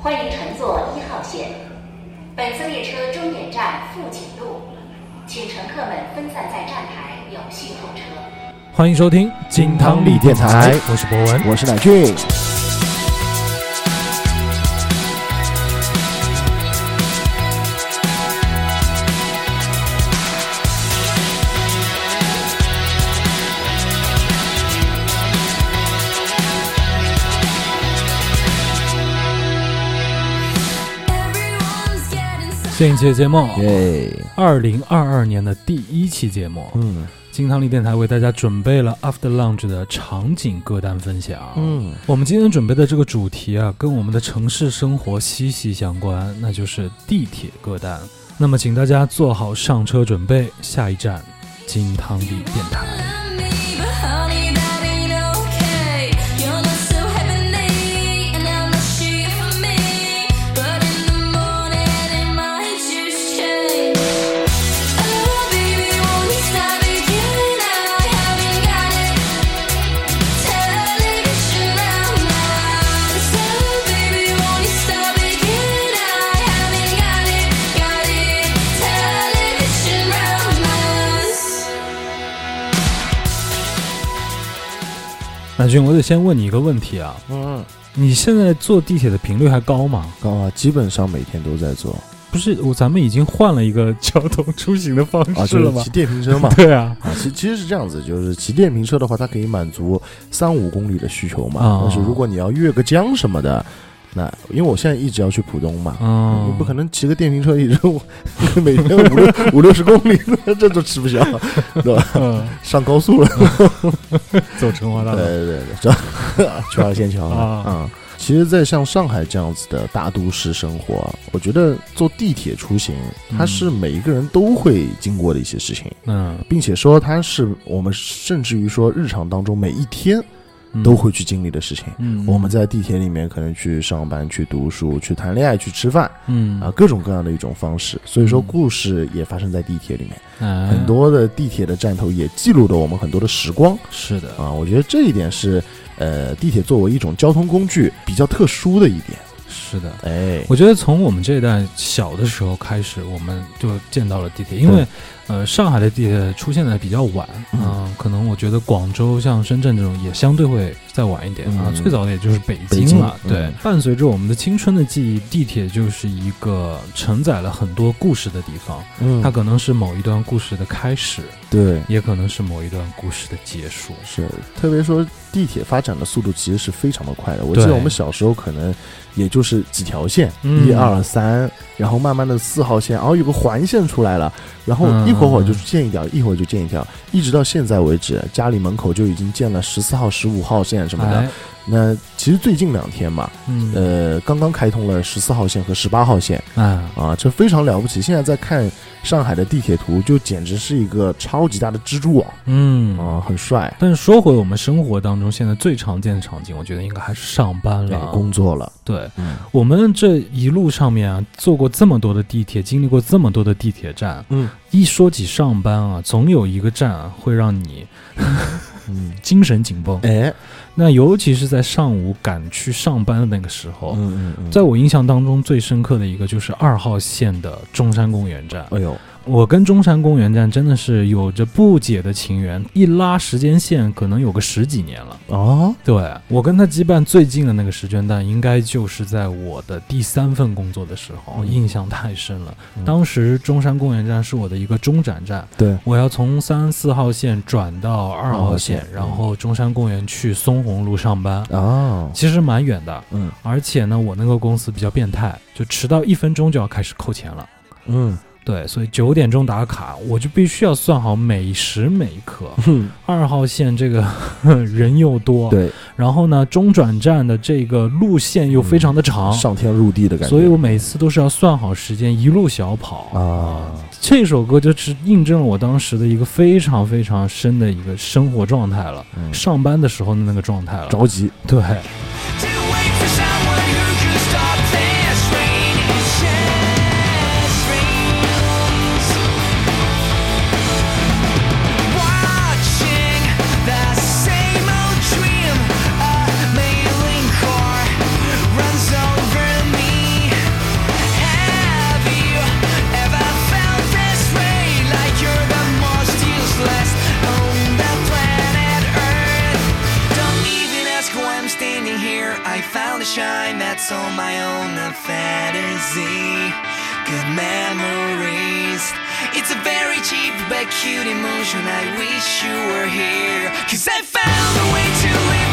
欢迎乘坐一号线。本次列车终点站富锦路，请乘客们分散在站台，有序候车。欢迎收听金汤力电台，我是博文。我是乃俊。这一期节目，耶，二零二二年的第一期节目，嗯金汤力电台为大家准备了 After Lunch 的场景歌单分享。嗯，我们今天准备的这个主题啊，跟我们的城市生活息息相关，那就是地铁歌单。那么，请大家做好上车准备，下一站金汤力电台。乃俊，我得先问你一个问题啊，嗯，你现在坐地铁的频率还高吗？高啊，基本上每天都在坐不是，我咱们已经换了一个交通出行的方啊，式了吗就是骑？电瓶车嘛。对啊，啊，其其实是这样子，就是骑电瓶车的话，它可以满足三五公里的需求嘛。啊但是如果你要越个江什么的，那因为我现在一直要去浦东嘛，嗯你不可能骑个电瓶车一直每天五六 五六十公里，这都吃不消，对吧？嗯，上高速了，走成华大对道。对对，这去二仙桥啊。嗯。其实，在像上海这样子的大都市生活，我觉得坐地铁出行，它是每一个人都会经过的一些事情，嗯，并且说它是我们甚至于说日常当中每一天嗯都会去经历的事情。嗯，我们在地铁里面可能去上班、去读书、去谈恋爱、去吃饭嗯啊，各种各样的一种方式。所以说，嗯故事也发生在地铁里面，嗯很多的地铁的站头也记录了我们很多的时光是的，啊。我觉得这一点是呃，地铁作为一种交通工具比较特殊的一点。是的。哎，我觉得从我们这一代小的时候开始，我们就见到了地铁，因为呃，上海的地铁出现的比较晚，嗯。嗯，可能我觉得广州像深圳这种也相对会再晚一点啊，嗯。最早的也就是北北京京了。对。嗯，伴随着我们的青春的记忆，地铁就是一个承载了很多故事的地方，嗯。它可能是某一段故事的开始，对。也可能是某一段故事的结束。是，特别说地铁发展的速度其实是非常的快的。我记得我们小时候可能也就是几条线，嗯。一二三，然后慢慢的四号线，然后，有个环线出来了，然后嗯。一会儿会儿就建一条，一会儿就建一条，一直到现在为止，家里门口就已经建了十四号、十五号线什么的。那其实最近两天嘛，嗯，呃，刚刚开通了十四号线和十八号线啊，啊，这非常了不起。现在在看上海的地铁图，就简直是一个超级大的蜘蛛网嗯啊，很帅。但是说回我们生活当中现在最常见的场景，我觉得应该还是上班了。工作了，对嗯我们这一路上面啊，坐过这么多的地铁，经历过这么多的地铁站，嗯一说起上班啊，总有一个站啊会让你嗯，精神紧绷。哎，那尤其是在上午赶去上班的那个时候，嗯嗯嗯，在我印象当中最深刻的一个就是二号线的中山公园站。哎呦，我跟中山公园站真的是有着不解的情缘，一拉时间线可能有个十几年了。哦，对我跟他羁绊最近的那个时间段，应该就是在我的第三份工作的时候，嗯印象太深了。嗯当时中山公园站是我的一个中转站，对，我要从三四号线转到二号线然后中山公园去松红路上班，哦，其实蛮远的。嗯而且呢，我那个公司比较变态，就迟到一分钟就要开始扣钱了。嗯对，所以九点钟打卡，我就必须要算好每时每刻。哼，二号线这个 人又多，对，然后呢，中转站的这个路线又非常的长，上天入地的感觉，所以我每次都是要算好时间，一路小跑。啊，这首歌就是印证了我当时的一个非常非常深的一个生活状态了，嗯上班的时候的那个状态了。着急，对，I found a shine that's all my own, a fantasy. Good memories. It's a very cheap but cute emotion. I wish you were here. Cause I found a way to live.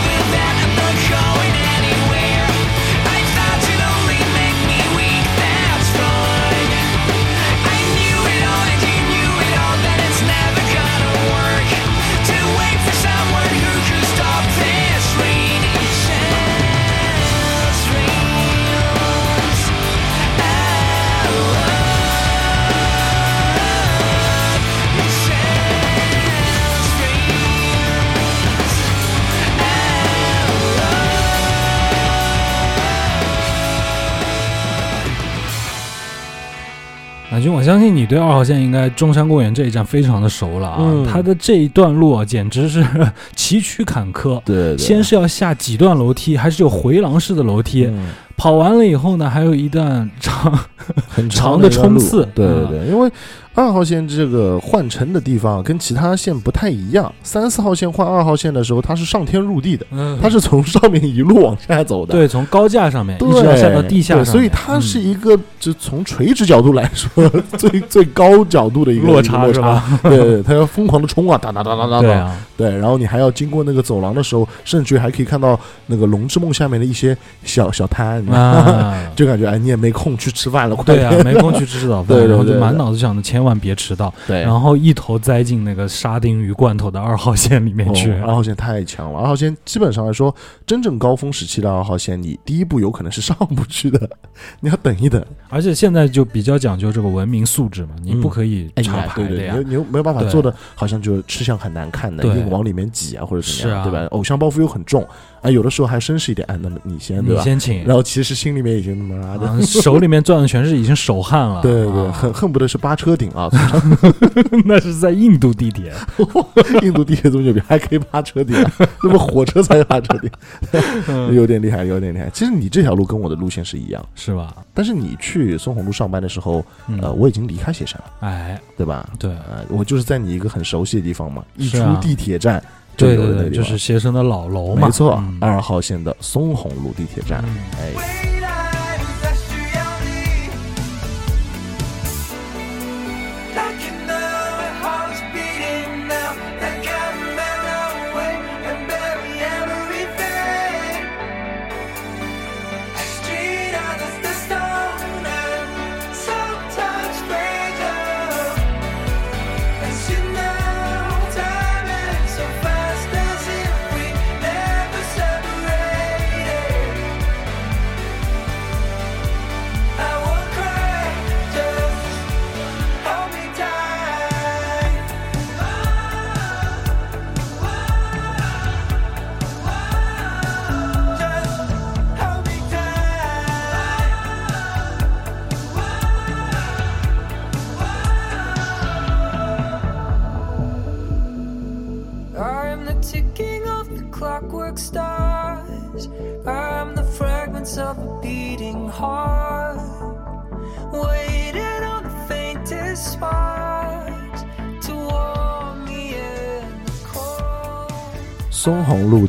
军，我相信你对二号线应该中山公园这一站非常的熟了啊。嗯它的这一段路啊，简直是 崎岖坎坷。对对对，先是要下几段楼梯，还是有回廊式的楼梯。嗯跑完了以后呢，还有一段长，很长的冲刺对对嗯对，因为二号线这个换乘的地方跟其他线不太一样。三四号线换二号线的时候，它是上天入地的，嗯它是从上面一路往下走的。对，从高架上面对，一直要下到地下所以它是嗯一个，就从垂直角度来说，最最高角度的一个落差落是吧？对对，它要疯狂的冲啊，哒哒哒哒哒哒，对啊，对，然后你还要经过那个走廊的时候，甚至于还可以看到那个龙之梦下面的一些小小摊，就感觉哎，你也没空去吃饭了，快对啊点，没空去吃早饭，对对然后就满脑子想着千万别迟到，对，然后一头栽进那个沙丁鱼罐头的二号线里面去。哦二号线太强了，二号线基本上来说，真正高峰时期的二号线，你第一步有可能是上不去的，你要等一等。而且现在就比较讲究这个文明素质嘛，你嗯不可以插哎呀，牌的呀对对，你。又你又没有办法做的，好像就吃相很难看的，硬往里面挤啊，或者怎么样，啊对吧？偶像包袱又很重，哎，有的时候还绅士一点，哎，那么你先，对吧？你先请，然后其实心里面已经他妈的，啊手里面攥的全是已经手汗了。对对对，啊恨恨不得是扒车顶啊！那是在印度地铁。印度地铁这么牛逼，还可以扒车顶啊，那么火车才扒车顶，嗯有点厉害，有点厉害。其实你这条路跟我的路线是一样，是吧？但是你去松红路上班的时候，嗯呃，我已经离开雪山了，哎，对吧？对，呃，我就是在你一个很熟悉的地方嘛，一出地铁站就对对对，就是携程的老楼嘛。没错嗯，二号线的松红路地铁站，嗯。哎，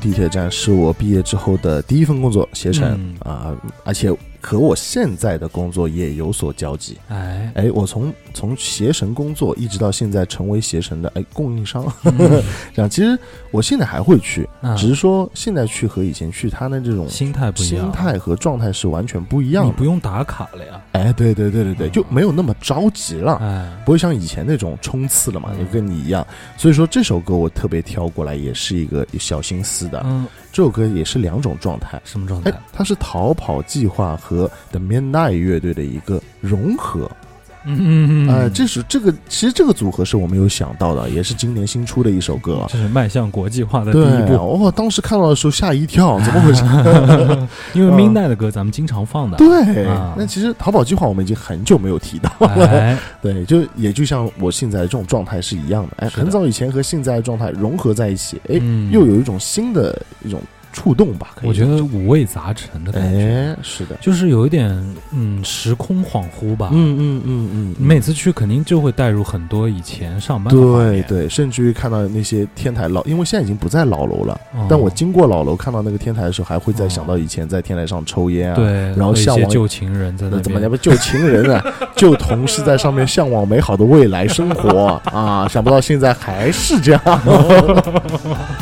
地铁站是我毕业之后的第一份工作，携程嗯。啊，而且和我现在的工作也有所交集。哎，哎，我从从携程工作一直到现在成为携程的哎供应商，嗯 这样其实我现在还会去，啊只是说现在去和以前去，他的这种心态不一样，心态和状态是完全不一样的。你不用打卡了呀。哎，对对对对对，嗯就没有那么着急了。哎，不会像以前那种冲刺了嘛，嗯就跟你一样。所以说这首歌我特别挑过来，也是一个小心思的。嗯，这首歌也是两种状态，什么状态哎？，它是逃跑计划和 The Midnight 乐队的一个融合。嗯嗯嗯，哎，这是这个其实这个组合是我没有想到的，也是今年新出的一首歌啊。这是迈向国际化的第一，步。哦，当时看到的时候吓一跳，怎么回事？因为嗯 Midnight 的歌咱们经常放的。对啊，那其实淘宝计划我们已经很久没有提到了。哎，对，就也就像我现在这种状态是一样的。哎，很早以前和现在的状态融合在一起，哎，嗯又有一种新的一种触动吧。我觉得五味杂陈的，感觉，哎，是的，就是有一点嗯时空恍惚吧。嗯嗯嗯嗯，你每次去肯定就会带入很多以前上班的，对对，甚至于看到那些天台老，因为现在已经不在老楼了，哦。但我经过老楼看到那个天台的时候，还会再哦想到以前在天台上抽烟啊，对，然后向往旧情人在那那怎么边叫不旧情人啊，旧同事在上面向往美好的未来生活啊，想不到现在还是这样。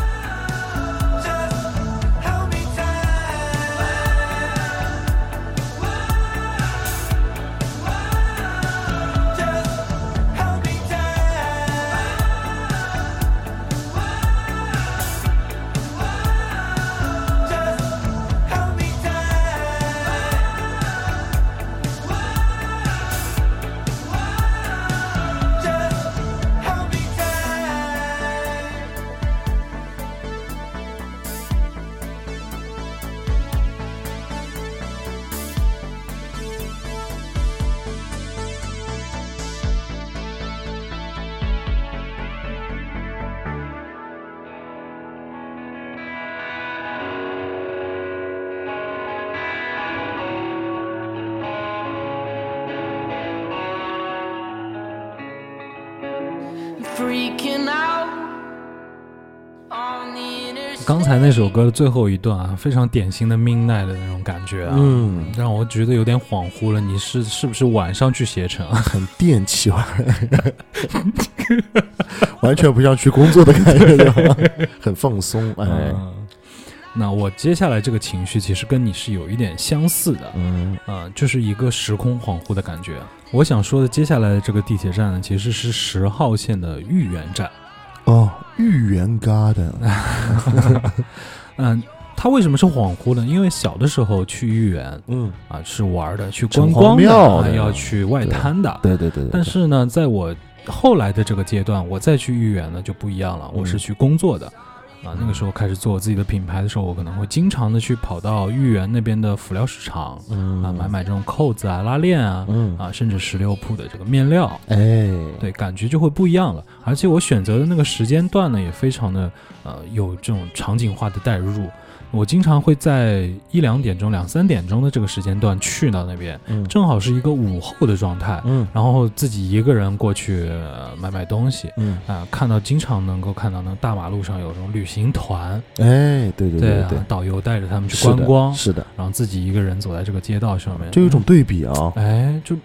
才那首歌的最后一段啊，非常典型的 Midnight 的那种感觉啊，嗯，让我觉得有点恍惚了。你是是不是晚上去携程啊？很电气化，完全不像去工作的感觉，对吧很放松。哎，嗯那我接下来这个情绪其实跟你是有一点相似的，嗯啊、就是一个时空恍惚的感觉。我想说的接下来的这个地铁站呢，其实是十号线的豫园站。哦，豫园 Garden，嗯，他为什么是恍惚呢？因为小的时候去豫园嗯，啊是玩的，去观光的，要去外滩的。对对对对，但是呢，在我后来的这个阶段，我再去豫园呢就不一样了，我是嗯去工作的。啊，那个时候开始做我自己的品牌的时候，我可能会经常的去跑到豫园那边的辅料市场嗯啊，买买这种扣子啊、拉链啊，嗯啊，甚至十六铺的这个面料，哎，对，感觉就会不一样了。而且我选择的那个时间段呢，也非常的呃有这种场景化的代入。我经常会在一两点钟、两三点钟的这个时间段去到那边，嗯。正好是一个午后的状态，嗯。然后自己一个人过去、呃买买东西。嗯，啊、看到经常能够看到那大马路上有这种旅行团，哎，对对对啊对，导游带着他们去观光，是的，然后自己一个人走在这个街道上面，就有一种对比啊，哎，就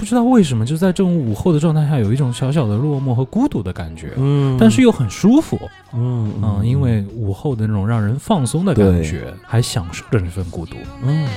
不知道为什么，就在这种午后的状态下，有一种小小的落寞和孤独的感觉，嗯。但是又很舒服，嗯嗯，因为午后的那种让人放松的感觉，还享受着这份孤独。嗯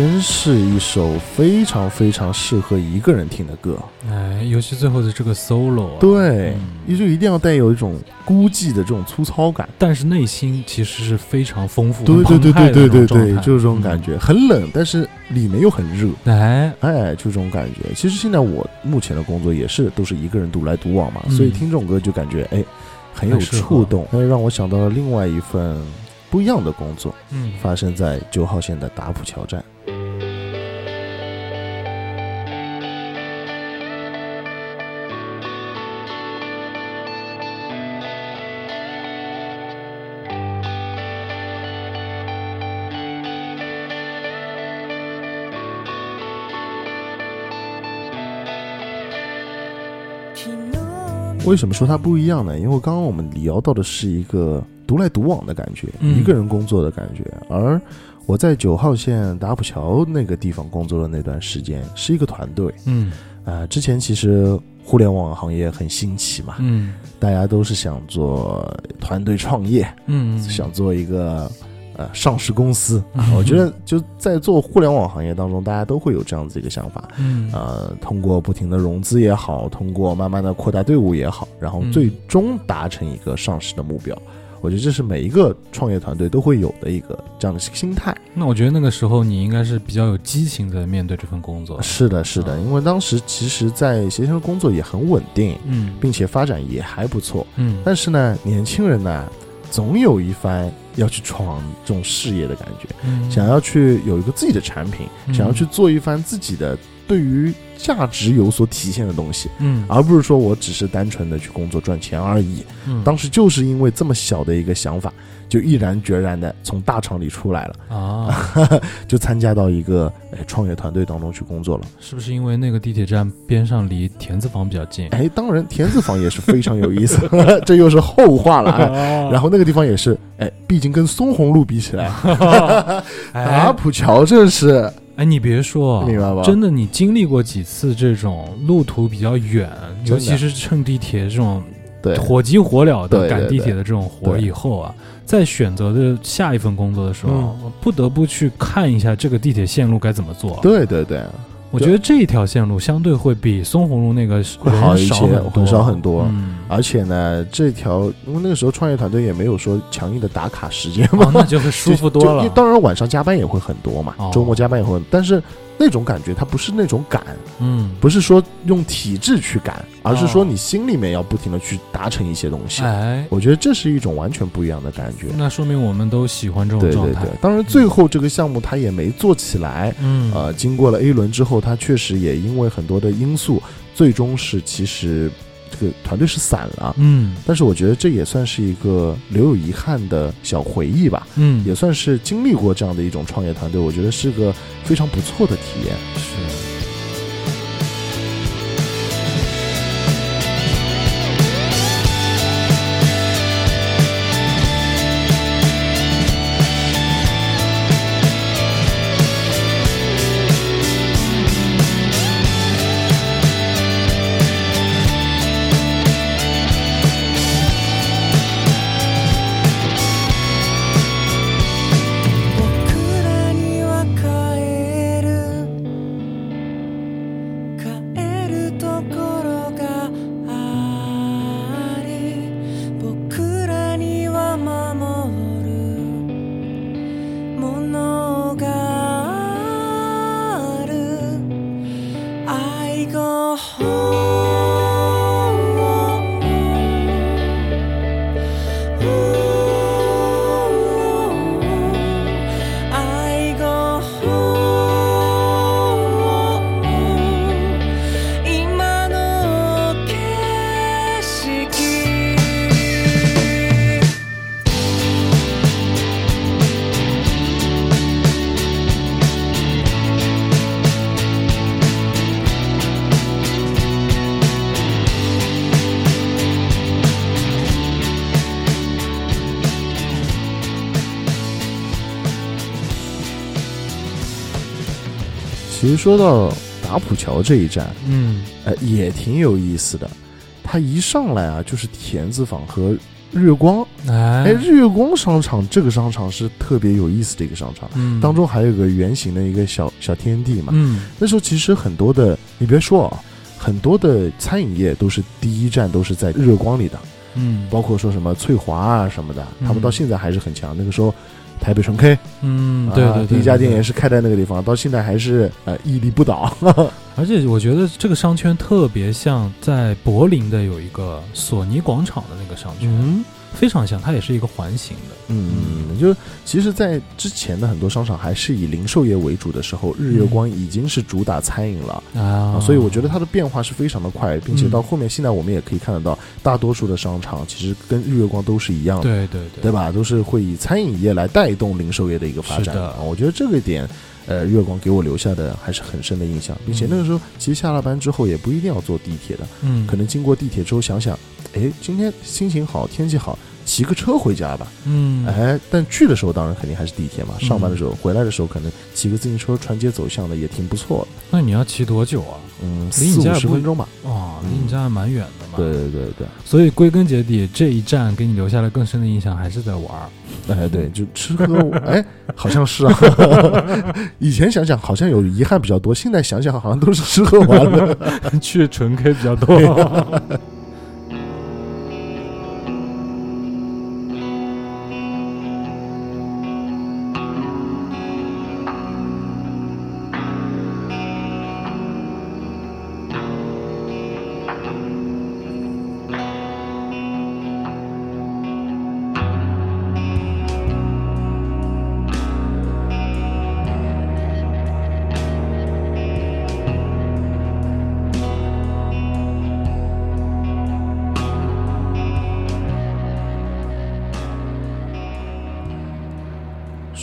真是一首非常非常适合一个人听的歌。哎，尤其最后的这个 solo，、啊、对嗯，就一定要带有一种孤寂的这种粗糙感。但是内心其实是非常丰富、对对对对对就是这种感。觉，很冷，但是里面又很热。嗯哎，哎，就这种感觉。其实现在我目前的工作也是都是一个人独来独往嘛，嗯所以听这种歌就感觉哎很有触动，那让我想到了另外一份不一样的工作，嗯，发生在九号线的打浦桥站。为什么说它不一样呢？因为刚刚我们聊到的是一个独来独往的感觉，嗯。一个人工作的感觉，而我在九号线打浦桥那个地方工作的那段时间是一个团队。嗯。啊、之前其实互联网行业很新奇嘛，嗯。大家都是想做团队创业，嗯，想做一个呃上市公司。嗯啊我觉得就在做互联网行业当中，大家都会有这样子一个想法。嗯呃，通过不停的融资也好，通过慢慢的扩大队伍也好，然后嗯最终达成一个上市的目标。我觉得这是每一个创业团队都会有的一个这样的心态。那我觉得那个时候你应该是比较有激情在面对这份工作。是的，是的，因为当时其实，在携程的工作也很稳定，嗯并且发展也还不错。嗯，但是呢，年轻人呢，总有一番要去闯这种事业的感觉，嗯想要去有一个自己的产品，嗯想要去做一番自己的对于价值有所体现的东西。嗯而不是说我只是单纯的去工作赚钱而已。嗯当时就是因为这么小的一个想法，就毅然决然的从大厂里出来了，啊，就参加到一个哎创业团队当中去工作了。是不是因为那个地铁站边上离田字坊比较近？哎，当然田字坊也是非常有意思，这又是后话了。哎。然后那个地方也是，哎，毕竟跟松红路比起来，打 哎浦桥这是哎，你别说，明白吧？真的，你经历过几次这种路途比较远，尤其是乘地铁这种对。火急火燎的赶地铁的这种活对。以后啊，在选择的下一份工作的时候，嗯。不得不去看一下这个地铁线路该怎么做。，对对对，我觉得这一条线路相对会比松红路那个会好一些很少很多。嗯，而且呢，这条因为那个时候创业团队也没有说强硬的打卡时间嘛，哦，那就会舒服多了。当然晚上加班也会很多嘛，哦。周末加班也会，但是那种感觉它不是那种赶，嗯，不是说用体制去赶，而是说哦你心里面要不停的去达成一些东西。哎，我觉得这是一种完全不一样的感觉。那说明我们都喜欢这种状态对对对。，当然最后这个项目它也没做起来，嗯，呃，经过了 A 轮之后，它确实也因为很多的因素，最终是其实这个团队是散了。嗯但是我觉得这也算是一个留有遗憾的小回忆吧。嗯，也算是经历过这样的一种创业团队，我觉得是个非常不错的体验。是。说到打浦桥这一站，嗯呃，也挺有意思的。它一上来啊，就是田子坊和日月光。哎，哎，日月光商场这个商场是特别有意思的一个商场，嗯当中还有个圆形的一个小小天地嘛。嗯那时候其实很多的，你别说啊，很多的餐饮业都是第一站都是在日月光里的。嗯包括说什么翠华啊什么的，嗯他们到现在还是很强。那个时候，台北纯 K，嗯，对啊对对，第一家店也是开在那个地方，到现在还是呃屹立不倒。而且我觉得这个商圈特别像在柏林的有一个索尼广场的那个商圈，嗯非常像，它也是一个环形的。嗯，就是其实，在之前的很多商场还是以零售业为主的时候，日月光已经是主打餐饮了。啊啊，所以我觉得它的变化是非常的快，并且嗯到后面现在我们也可以看得到，大多数的商场其实跟日月光都是一样的，对对对对吧？都是会以餐饮业来带动零售业的一个发展是的啊。我觉得这个点，呃，日月光给我留下的还是很深的印象，并且那个时候其实下了班之后也不一定要坐地铁的，嗯，可能经过地铁之后想想，哎，今天心情好，天气好。骑个车回家吧，嗯，哎，但去的时候当然肯定还是地铁嘛。嗯上班的时候，回来的时候可能骑个自行车穿街走巷的也挺不错的。那你要骑多久啊？嗯，离你四五家十分钟吧。哦，离嗯你家还蛮远的嘛。对，对对对，所以归根结底，这一站给你留下了更深的印象，还是在玩儿。哎对，就吃喝，哎，好像是啊。以前想想好像有遗憾比较多，现在想想好像都是吃喝玩乐。去纯 K 比较多。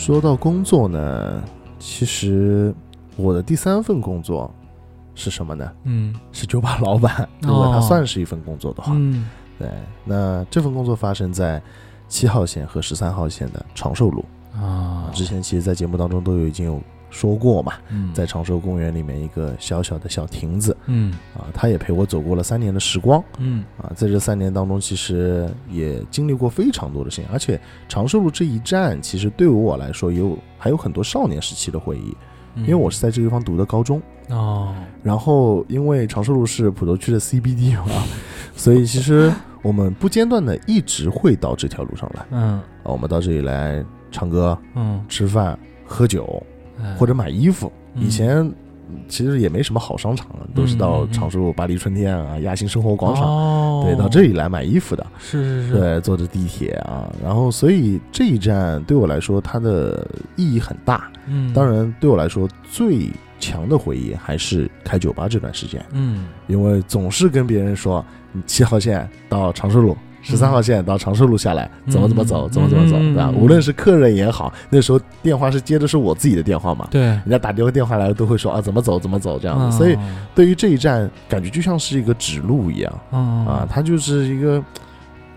说到工作呢，其实我的第三份工作是什么呢？嗯是酒吧老板，如果它哦算是一份工作的话。嗯对，那这份工作发生在七号线和十三号线的长寿路。啊，之前其实，在节目当中都有已经有说过嘛，嗯。在长寿公园里面一个小小的小亭子嗯。啊，他也陪我走过了三年的时光嗯。啊，在这三年当中，其实也经历过非常多的事情，而且长寿路这一站，其实对于我来说有还有很多少年时期的回忆，嗯，因为我是在这个地方读的高中，哦，然后因为长寿路是普陀区的 CBD 嘛，所以其实我们不间断的一直会到这条路上来。嗯。啊，我们到这里来唱歌、嗯，吃饭、喝酒哎或者买衣服。嗯以前嗯其实也没什么好商场，都是到长寿路巴黎春天啊、亚新生活广场，哦，对，到这里来买衣服的。是是是，对，坐着地铁啊，然后所以这一站对我来说它的意义很大。嗯，当，然，对我来说最强的回忆还是开酒吧这段时间。嗯因为总是跟别人说，你七号线到长寿路，十三号线到长寿路下来，嗯怎么怎么走，怎么怎么走，嗯对吧？嗯无论是客人也好，那时候电话是接的是我自己的电话嘛，对，人家打电话电话来都会说啊怎么走怎么走这样嗯。子，所以对于这一站，感觉就像是一个指路一样嗯啊，它就是一个，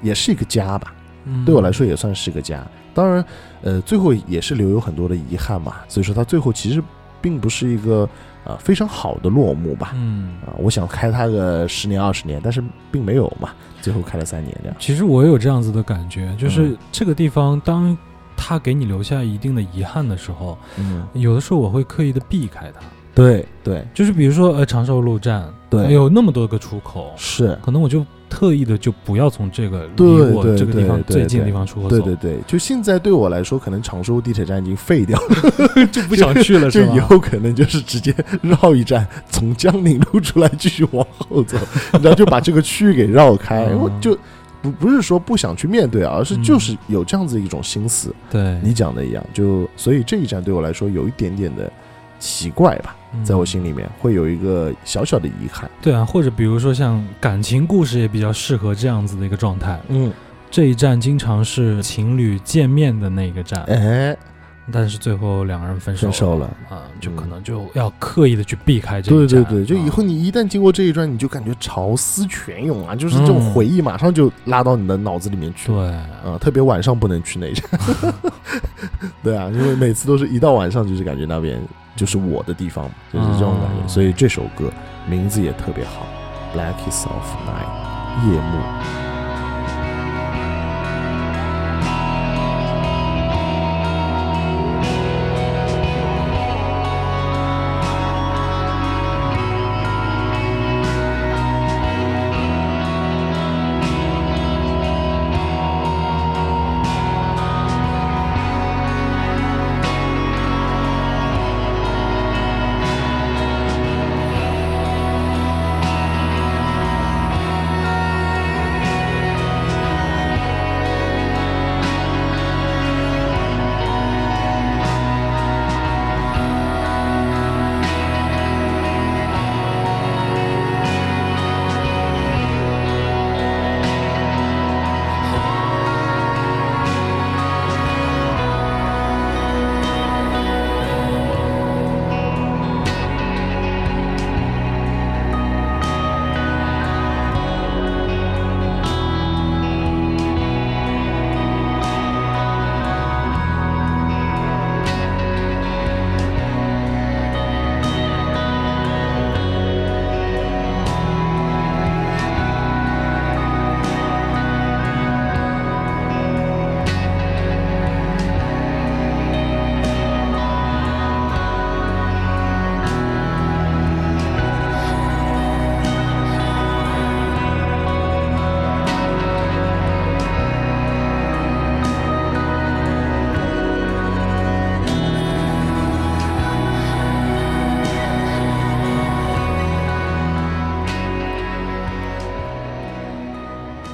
也是一个家吧，嗯。对我来说也算是个家。当然，呃，最后也是留有很多的遗憾嘛，所以说它最后其实并不是一个呃非常好的落幕吧。嗯。啊，我想开它个十年二十年，但是并没有嘛，最后开了三年这样。其实我有这样子的感觉，就是嗯这个地方，当它给你留下一定的遗憾的时候，嗯，有的时候我会刻意的避开它。对对。就是比如说，呃，长寿路站，对。有那么多个出口，是，可能我就特意的就不要从这个离我这个地方最近的地方出口走，对对对，就现在对我来说，可能长寿地铁站已经废掉了，就不想去了，吧？就以后可能就是直接绕一站，从江宁路出来继续往后走，然后就把这个区域给绕开。嗯。我就不不是说不想去面对啊，而是嗯。就是有这样子一种心思。对，你讲的一样，就所以这一站对我来说有一点点的奇怪吧，嗯在我心里面会有一个小小的遗憾。对啊，或者比如说像感情故事也比较适合这样子的一个状态。嗯，这一站经常是情侣见面的那个站，哎，但是最后两个人分手分手了啊，就可嗯能就要刻意的去避开这一站。对对对，就以啊后你一旦经过这一段，你就感觉潮思泉涌啊，就是这种嗯回忆马上就拉到你的脑子里面去。对，啊，特别晚上不能去那一站。对啊，因为每次都是一到晚上，就是感觉那边就是我的地方，就是这种感觉。哦所以这首歌名字也特别好，《Black Kiss of Night》夜幕。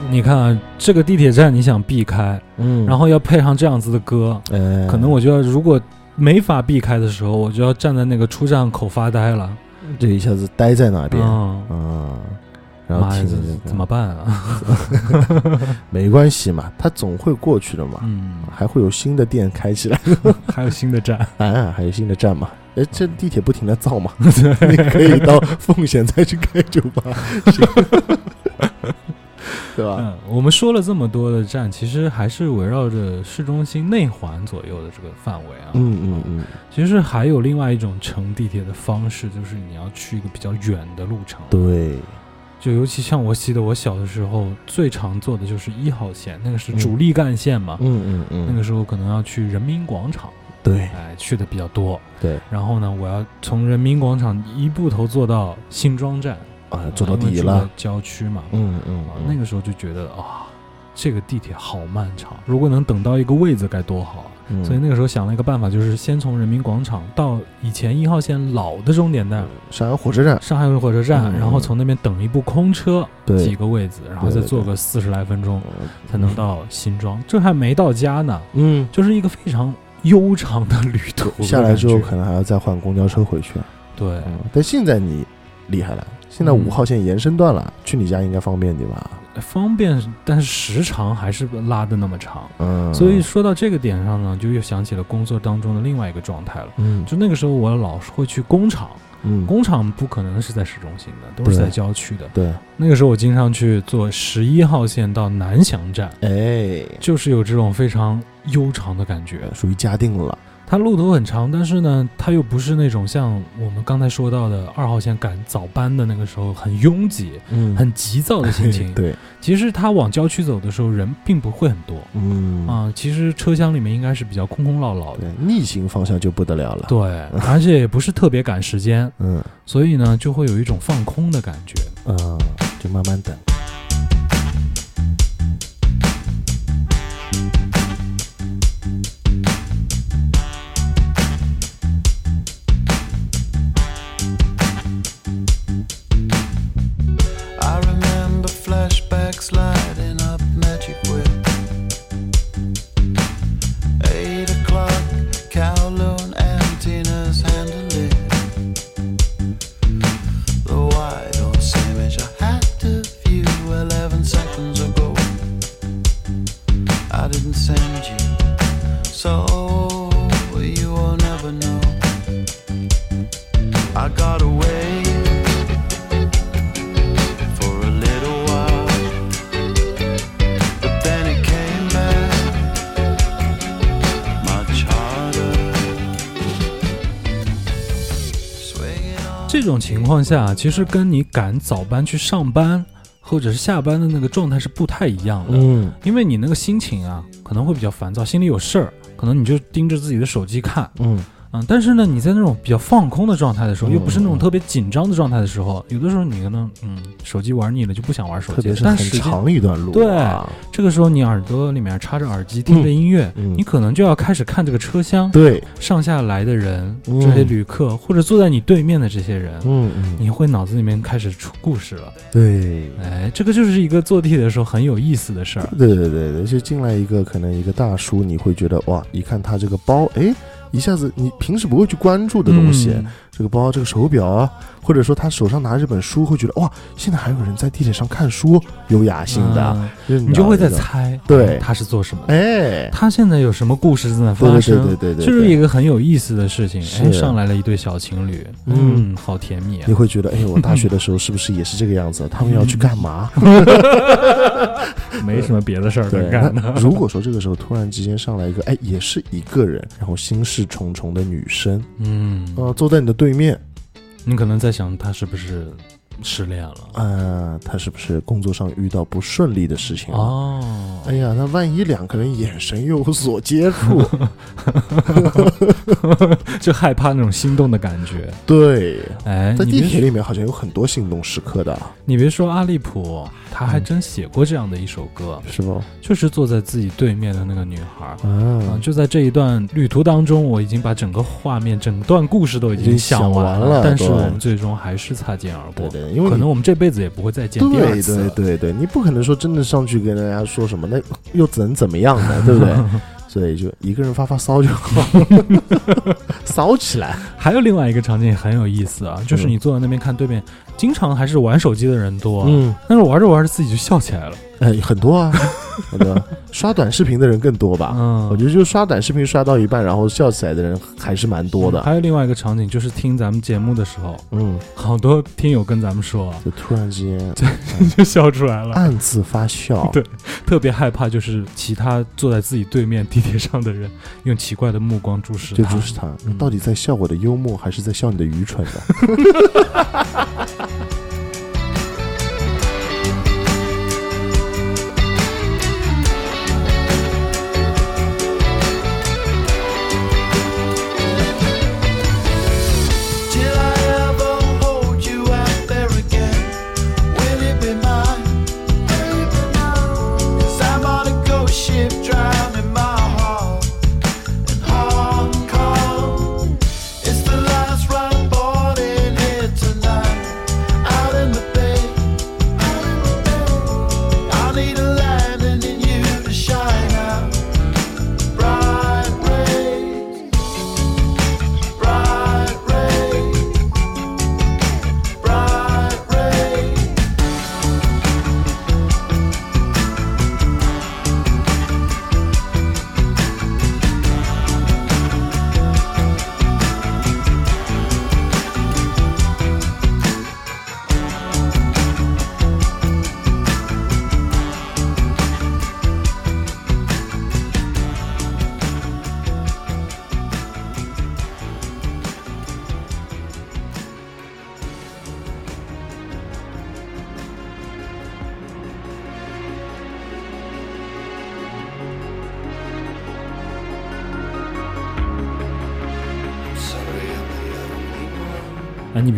你看啊，这个地铁站你想避开，嗯，然后要配上这样子的歌，哎，可能我就要如果没法避开的时候，我就要站在那个出站口发呆了。这一下子呆在那边，嗯，嗯，然后怎么办啊？没关系嘛，它总会过去的嘛，嗯，还会有新的店开起来，还有新的站，啊，还有新的站嘛。哎，这地铁不停的造嘛，你可以到奉贤再去开酒吧，行对吧？嗯，我们说了这么多的站，其实还是围绕着市中心内环左右的这个范围啊。嗯嗯嗯，其实还有另外一种乘地铁的方式，就是你要去一个比较远的路程。对，就尤其像我记得我小的时候最常坐的就是一号线，那个是主力干线嘛。嗯嗯嗯，那个时候可能要去人民广场，对哎，去的比较多。对然后呢，我要从人民广场一步头坐到新庄站，啊，坐到底了，郊区嘛。嗯嗯那个时候就觉得啊，这个地铁好漫长，如果能等到一个位子该多好啊！嗯所以那个时候想了一个办法，就是先从人民广场到以前一号线老的终点站上海火车站，上海火车站，嗯然后从那边等一部空车，对几个位子，然后再坐个四十来分钟嗯才能到新庄。这还没到家呢，嗯，就是一个非常悠长的旅途。下来之后可能能还要再换公交车回去。对，嗯，但现在你厉害了，现在嗯五号线延伸段了，去你家应该方便点吧？方便，但是时长还是拉的那么长。嗯，所以说到这个点上呢，就又想起了工作当中的另外一个状态了。嗯就那个时候，我老是会去工厂，嗯，工厂不可能是在市中心的，都是在郊区的。对，那个时候我经常去坐十一号线到南翔站，哎，就是有这种非常悠长的感觉。属于嘉定了。它路途很长，但是呢，它又不是那种像我们刚才说到的二号线赶早班的那个时候很拥挤、嗯很急躁的心情。对，其实它往郊区走的时候，人并不会很多嗯，啊。其实车厢里面应该是比较空空落落的。逆行方向就不得了了。对，而且也不是特别赶时间，嗯所以呢，就会有一种放空的感觉。嗯，就慢慢等。况下，其实跟你赶早班去上班或者是下班的那个状态是不太一样的。嗯。因为你那个心情啊，可能会比较烦躁，心里有事儿，可能你就盯着自己的手机看，嗯嗯，但是呢，你在那种比较放空的状态的时候，嗯又不是那种特别紧张的状态的时候，有的时候你可能嗯手机玩腻了就不想玩手机，特别是很长一段路啊。对这个时候你耳朵里面插着耳机听着音乐，嗯你可能就要开始看这个车厢对，上下来的人，嗯这些旅客或者坐在你对面的这些人，嗯嗯，你会脑子里面开始出故事了。对。哎，这个就是一个坐地铁的时候很有意思的事儿。对对对对，就进来一个可能一个大叔，你会觉得哇，一看他这个包，哎，一下子你平时不会去关注的东西，这个包、这个手表啊，或者说他手上拿着本书，会觉得哇，现在还有人在地铁上看书，优雅性的，你就会在猜，对他是做什么，哎，他现在有什么故事正在对对发生，对对对对，这是一个很有意思的事情。哎，上来了一对小情侣，嗯嗯，好甜蜜啊你！会觉得，哎，我大学的时候是不是也是这个样子？他们要去干嘛？没什么别的事儿可对，干的。如果说这个时候突然之间上来一个，哎，也是一个人，然后心事重重的女生，嗯，呃，坐在你的对对面，你可能在想他是不是失恋了？呃，他是不是工作上遇到不顺利的事情了？哦，哎呀，那万一两个人眼神又有所接触，就害怕那种心动的感觉。对，哎，在你铁里面好像有很多心动时刻的啊，你别说阿利普，他还真写过这样的一首歌，是不？就是坐在自己对面的那个女孩儿。啊，啊，就在这一段旅途当中，我已经把整个画面、整段故事都已经想完完了但是我们最终还是擦肩而过。对对能，因为可能我们这辈子也不会再见第二对对。对对，你不可能说真的上去跟人家说什么，那又怎怎么样呢？对不对？所以就一个人发发骚就好，骚起来。还有另外一个场景很有意思啊，就是嗯你坐在那边看对面，经常还是玩手机的人多，嗯，但是玩着玩着自己就笑起来了。哎，很多啊，很多刷短视频的人更多吧？嗯，我觉得就刷短视频刷到一半，然后笑起来的人还是蛮多的。还有另外一个场景，就是听咱们节目的时候，嗯，好多听友跟咱们说，就突然之间 就笑出来了，暗自发笑。对特别害怕，就是其他坐在自己对面地铁上的人用奇怪的目光注视他。就注视他嗯到底在笑我的幽默，还是在笑你的愚蠢呢？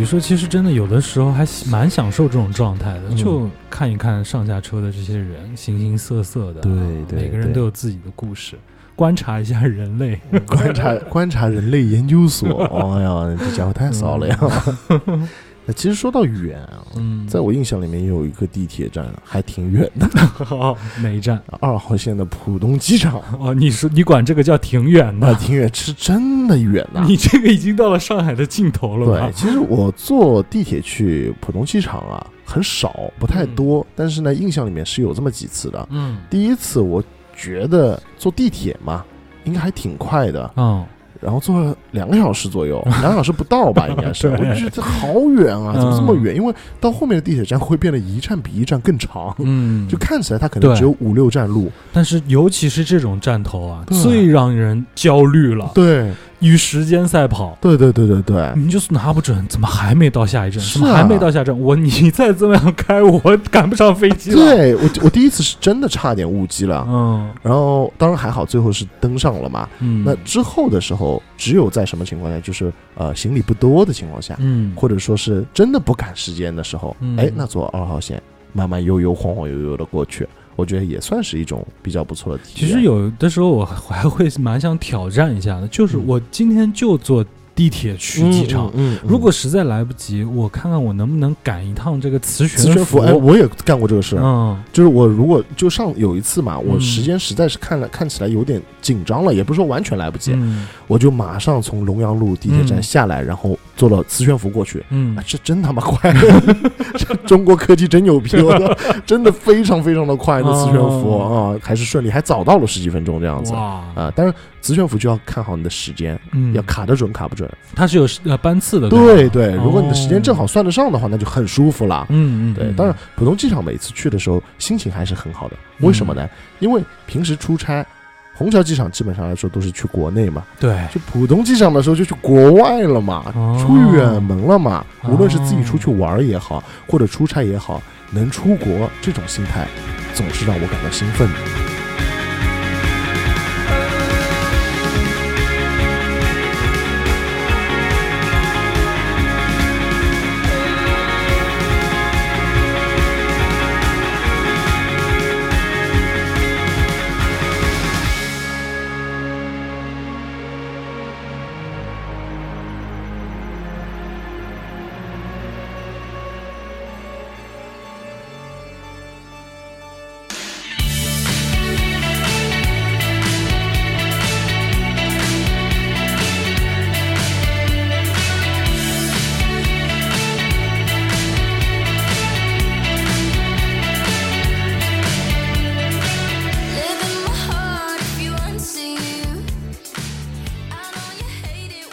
说，其实真的有的时候还蛮享受这种状态的，嗯就看一看上下车的这些人，形形色色的，对对每个人都有自己的故事，观察一下人类。观察观察人类研究所，哎呀，这家伙太骚了呀！那其实说到远啊，嗯，在我印象里面有一个地铁站还挺远的，好哪一站？二号线的浦东机场 哦，你说你管这个叫挺远啊，的？挺远，是真的远呐、你这个已经到了上海的尽头了吧对，？其实我坐地铁去浦东机场啊，很少，不太多，但是呢，印象里面是有这么几次的。嗯第一次我觉得坐地铁嘛，应该还挺快的，嗯，然后坐了两个小时左右，两个小时不到吧，应该是。我就觉得好远啊，怎么这么嗯远？因为到后面的地铁站会变得一站比一站更长，嗯，就看起来它可能只有五六站路。但是尤其是这种站头啊，最让人焦虑了，对，与时间赛跑。对对对对对，你就是拿不准，怎么还没到下一站？是啊怎么还没到下一站？我你再这么样开，我赶不上飞机了。，对我我第一次是真的差点误机了，嗯然后当然还好，最后是登上了嘛。嗯，那之后的时候，只有在什么情况下，就是呃行李不多的情况下，嗯，或者说是真的不赶时间的时候，嗯哎，那坐二号线慢慢悠悠晃晃悠悠的过去，我觉得也算是一种比较不错的体验。其实有的时候我还会蛮想挑战一下的，就是嗯我今天就坐地铁去机场。嗯，嗯嗯如果实在来不及，我看看我能不能赶一趟这个磁悬磁悬浮，哎，我也干过这个事。嗯就是我如果就上有一次嘛，我嗯时间实在是看了看起来有点紧张了，也不是说完全来不及，嗯我就马上从龙阳路地铁站嗯下来，然后坐了磁悬浮过去。嗯啊，这真他妈快！这中国科技真牛逼，我操，真的非常非常的快，那磁悬浮哦啊，还是顺利，还早到了十几分钟这样子哇，啊。当然，磁悬浮就要看好你的时间，嗯要卡得准卡不准。它是有呃班次的，吧对对，如果你的时间正好哦算得上的话，那就很舒服了。嗯嗯，对，嗯当然，浦东机场每次去的时候心情还是很好的。为什么呢？因为平时出差，虹桥机场基本上来说都是去国内嘛，对，就浦东机场的时候就去国外了嘛，哦出远门了嘛。无论是自己出去哦玩也好，或者出差也好，能出国这种心态，总是让我感到兴奋的。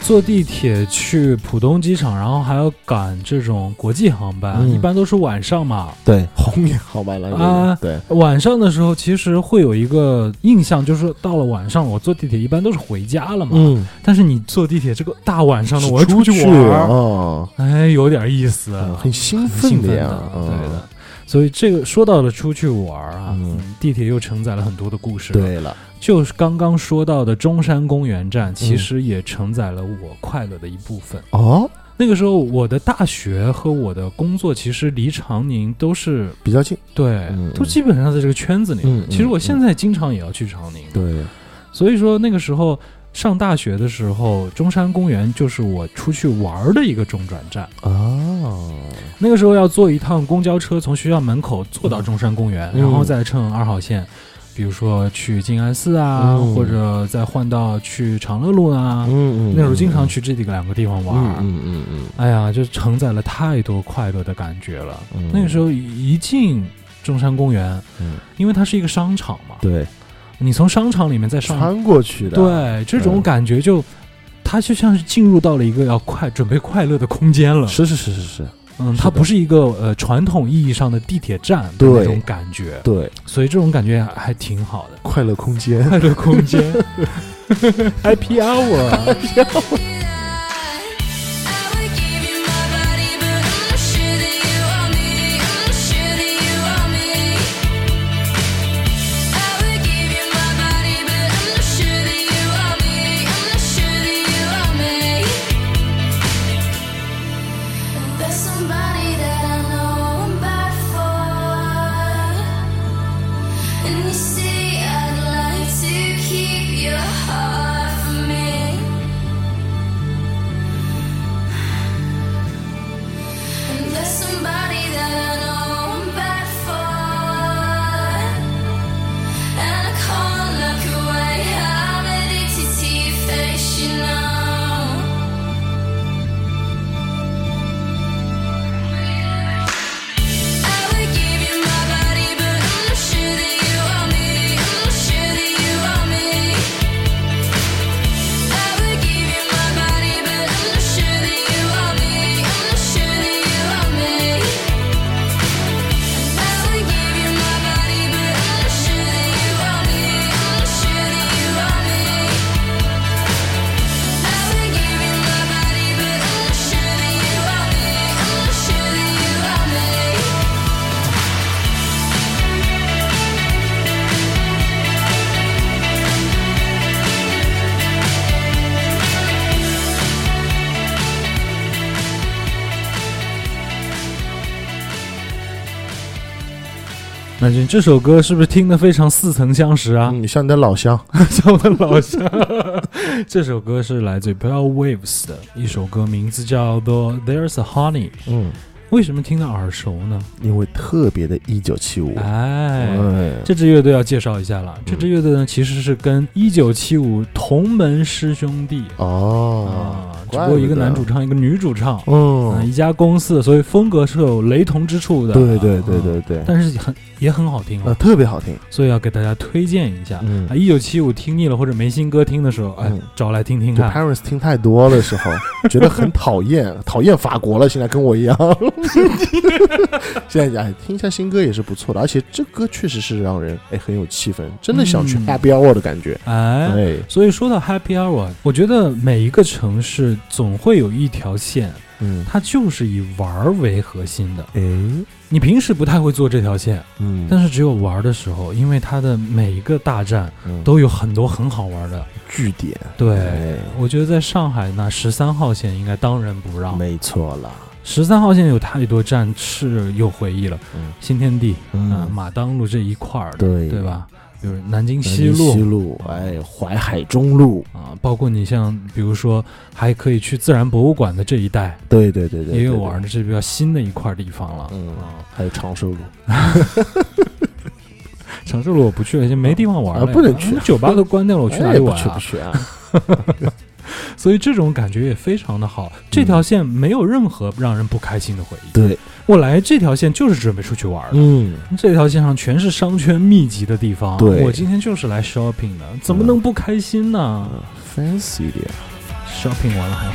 坐地铁去浦东机场，然后还要赶这种国际航班，嗯。一般都是晚上嘛。对，红眼好吧了啊对，晚上的时候，其实会有一个印象，就是到了晚上，我坐地铁一般都是回家了嘛。嗯，但是你坐地铁这个大晚上的，我要出去玩儿，哦，哎，有点意思，嗯很兴奋奋的呀的，，嗯。对的。所以这个说到了出去玩儿啊，地铁又承载了很多的故事。，对了，就是刚刚说到的中山公园站，嗯。其实也承载了我快乐的一部分。哦，那个时候，我的大学和我的工作其实离长宁都是比较近，对，嗯都基本上在这个圈子里。其实我现在经常也要去长宁，对，所以说那个时候上大学的时候，中山公园就是我出去玩儿的一个中转站。哦，那个时候要坐一趟公交车，从学校门口坐到中山公园，嗯。然后再乘二号线，比如说去静安寺啊，嗯。或者再换到去长乐路啊。嗯嗯，那时候经常去这几个两个地方玩儿。嗯嗯嗯哎呀，就承载了太多快乐的感觉了。嗯，那个时候一进中山公园，嗯，因为它是一个商场嘛，对，你从商场里面再上，穿过去的，对这种嗯。感觉就，它就像是进入到了一个要快准备快乐的空间了。是是是是是，嗯，它不是一个呃传统意义上的地铁站的那种感觉，对，所以这种感觉还还挺好的。快乐空间，快乐空间，Happy Hour。那这这首歌是不是听得非常似曾相识啊？嗯，像你的老乡，像我的老乡。这首歌是来自于 Pale Waves 的一首歌，名字叫做《There's a Honey》。嗯，为什么听得耳熟呢？因为特别的一九七五，哎，哎，这支乐队要介绍一下了。这支乐队呢，其实是跟一九七五同门师兄弟哦啊，，只不过一个男主唱，一个女主唱，啊，嗯一，家公司，所以风格是有雷同之处的。对对对对啊，对，但是很也很好听呃，哦，特别好听，所以要给大家推荐一下。嗯啊，一九七五听腻了或者没新歌听的时候，哎嗯，找来听听就看。Paris 听太多的时候，觉得很讨厌，讨厌法国了。现在跟我一样，现在哎，听一下新歌也是不错的，而且这歌确实是让人哎很有气氛，真的想去嗯 Happy Hour 的感觉。哎，哎，所以说到 Happy Hour，我觉得每一个城市总会有一条线，嗯，它就是以玩儿为核心的。哎，你平时不太会做这条线，嗯，但是只有玩的时候，因为它的每一个大站嗯都有很多很好玩的。据点，对，哎我觉得在上海那十三号线应该当仁不让。没错了，十三号线有太多站是有回忆了，嗯新天地，嗯啊马当路这一块儿的，对对吧？比如南京西路西路路，哎，淮海中路，啊，包括你像比如说还可以去自然博物馆的这一带，对对对对，也有对玩的，这比较新的一块地方了。嗯啊，还有长寿路，长寿路我不去了，已经没地方玩了，啊不能去啊酒吧都关掉了，我去哪里玩啊哎不去不？去啊？所以这种感觉也非常的好。这条线没有任何让人不开心的回忆。对，我来这条线就是准备出去玩的。嗯，这条线上全是商圈密集的地方，对我今天就是来 shopping 的，怎么能不开心呢？fancy 一点，shopping 完了还回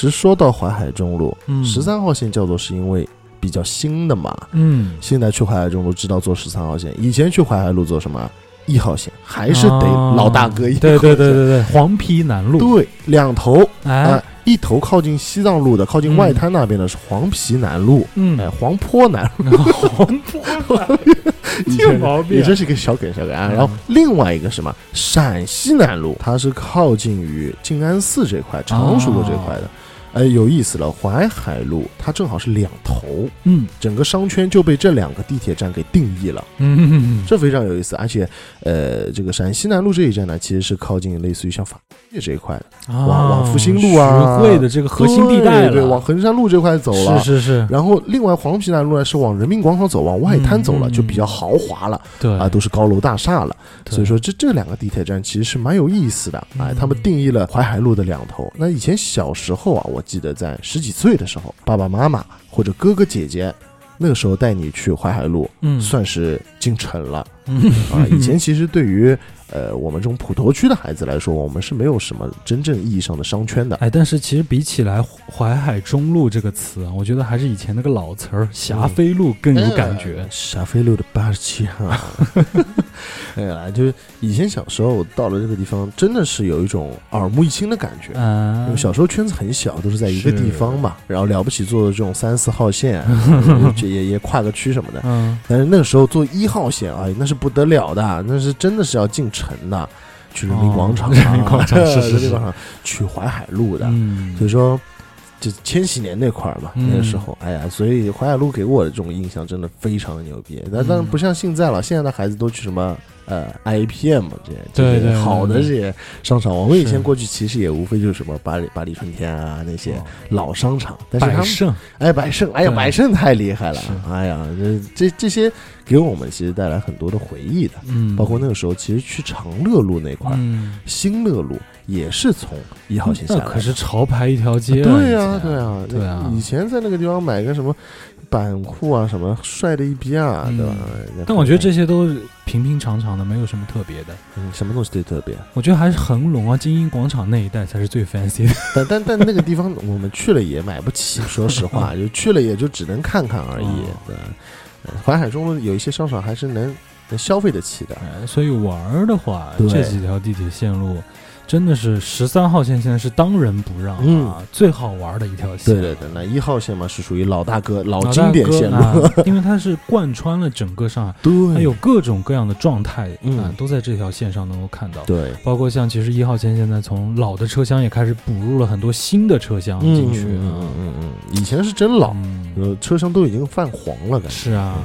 实说到淮海中路，嗯十三号线叫做是因为比较新的嘛。嗯，现在去淮海中路知道坐十三号线，以前去淮海路坐什么一号线，还是得哦老大哥一号对对对对对，黄陂南路，对，两头哎啊，，一头靠近西藏路的，靠近外滩那边的是黄陂南路，嗯哎，，黄坡南路，黄坡南路，有毛病啊也这是一个小梗小梗啊。嗯然后另外一个什么陕西南路，它是靠近于静安寺这块、常熟路这块的。哎，有意思了，淮海路它正好是两头，嗯。整个商圈就被这两个地铁站给定义了。嗯，这非常有意思，而且，呃，这个陕西南路这一站呢，其实是靠近类似于像法界这一块的，往往往复兴路啊实惠的这个核心地带。了，对对，往衡山路这块走了。是是是，然后，另外黄陂南路呢是往人民广场走，往外滩走了，就比较豪华了。对。啊，都是高楼大厦了。所以说，这这两个地铁站其实是蛮有意思的，哎嗯，他们定义了淮海路的两头。那以前小时候啊，我记得在十几岁的时候，爸爸妈妈或者哥哥姐姐，那个时候带你去淮海路，嗯算是进城了。嗯啊，以前其实对于呃我们这种普陀区的孩子来说，我们是没有什么真正意义上的商圈的。哎，但是其实比起来“淮海中路”这个词啊，我觉得还是以前那个老词儿“霞飞路”更有感觉。霞飞路的八十七号，哎呀，就是以前小时候到了这个地方，真的是有一种耳目一新的感觉。因嗯为，小时候圈子很小，都是在一个地方嘛，然后了不起坐的这种三四号线，这也也跨个区什么的。嗯，但是那个时候坐一号线，哎，那是不得了的，那是真的是要进城的，去人民广场 人民广场 是人民广场，去淮海路的。嗯。所以说，就千禧年那块儿嘛，嗯。那个时候，哎呀，所以淮海路给我的这种印象真的非常的牛逼。但当然不像现在了，现在的孩子都去什么呃 IPM 这些这些对对对好的这些商场。我们以前过去其实也无非就是什么巴黎巴黎春天啊那些哦。老商场，但是百盛，哎百盛，哎呀百盛太厉害了，哎呀这这这些给我们其实带来很多的回忆的。嗯，包括那个时候，其实去长乐路那块儿，嗯，新乐路也是从一号线下来可是潮牌一条街啊，对呀、对呀、对啊。以前在那个地方买个什么板裤啊，什么帅的一逼啊，嗯对吧？但我觉得这些都平平常常的，没有什么特别的。嗯，什么东西最特别？我觉得还是恒隆啊、金鹰广场那一带才是最 fancy 的。但但但那个地方我们去了也买不起，说实话，就去了也就只能看看而已。哦对，呃淮海中路有一些商场还是能能消费得起的。哎，所以玩儿的话，这几条地铁线路真的是十三号线现在是当仁不让啊，嗯。最好玩的一条线。对对对，那一号线嘛是属于老大哥、老经典哥线路，啊因为它是贯穿了整个上海，对，它有各种各样的状态嗯。啊，都在这条线上能够看到。对。包括像其实一号线现在从老的车厢也开始补入了很多新的车厢进去嗯啊嗯嗯嗯，以前是真老，嗯。呃，车厢都已经泛黄了，感觉。是啊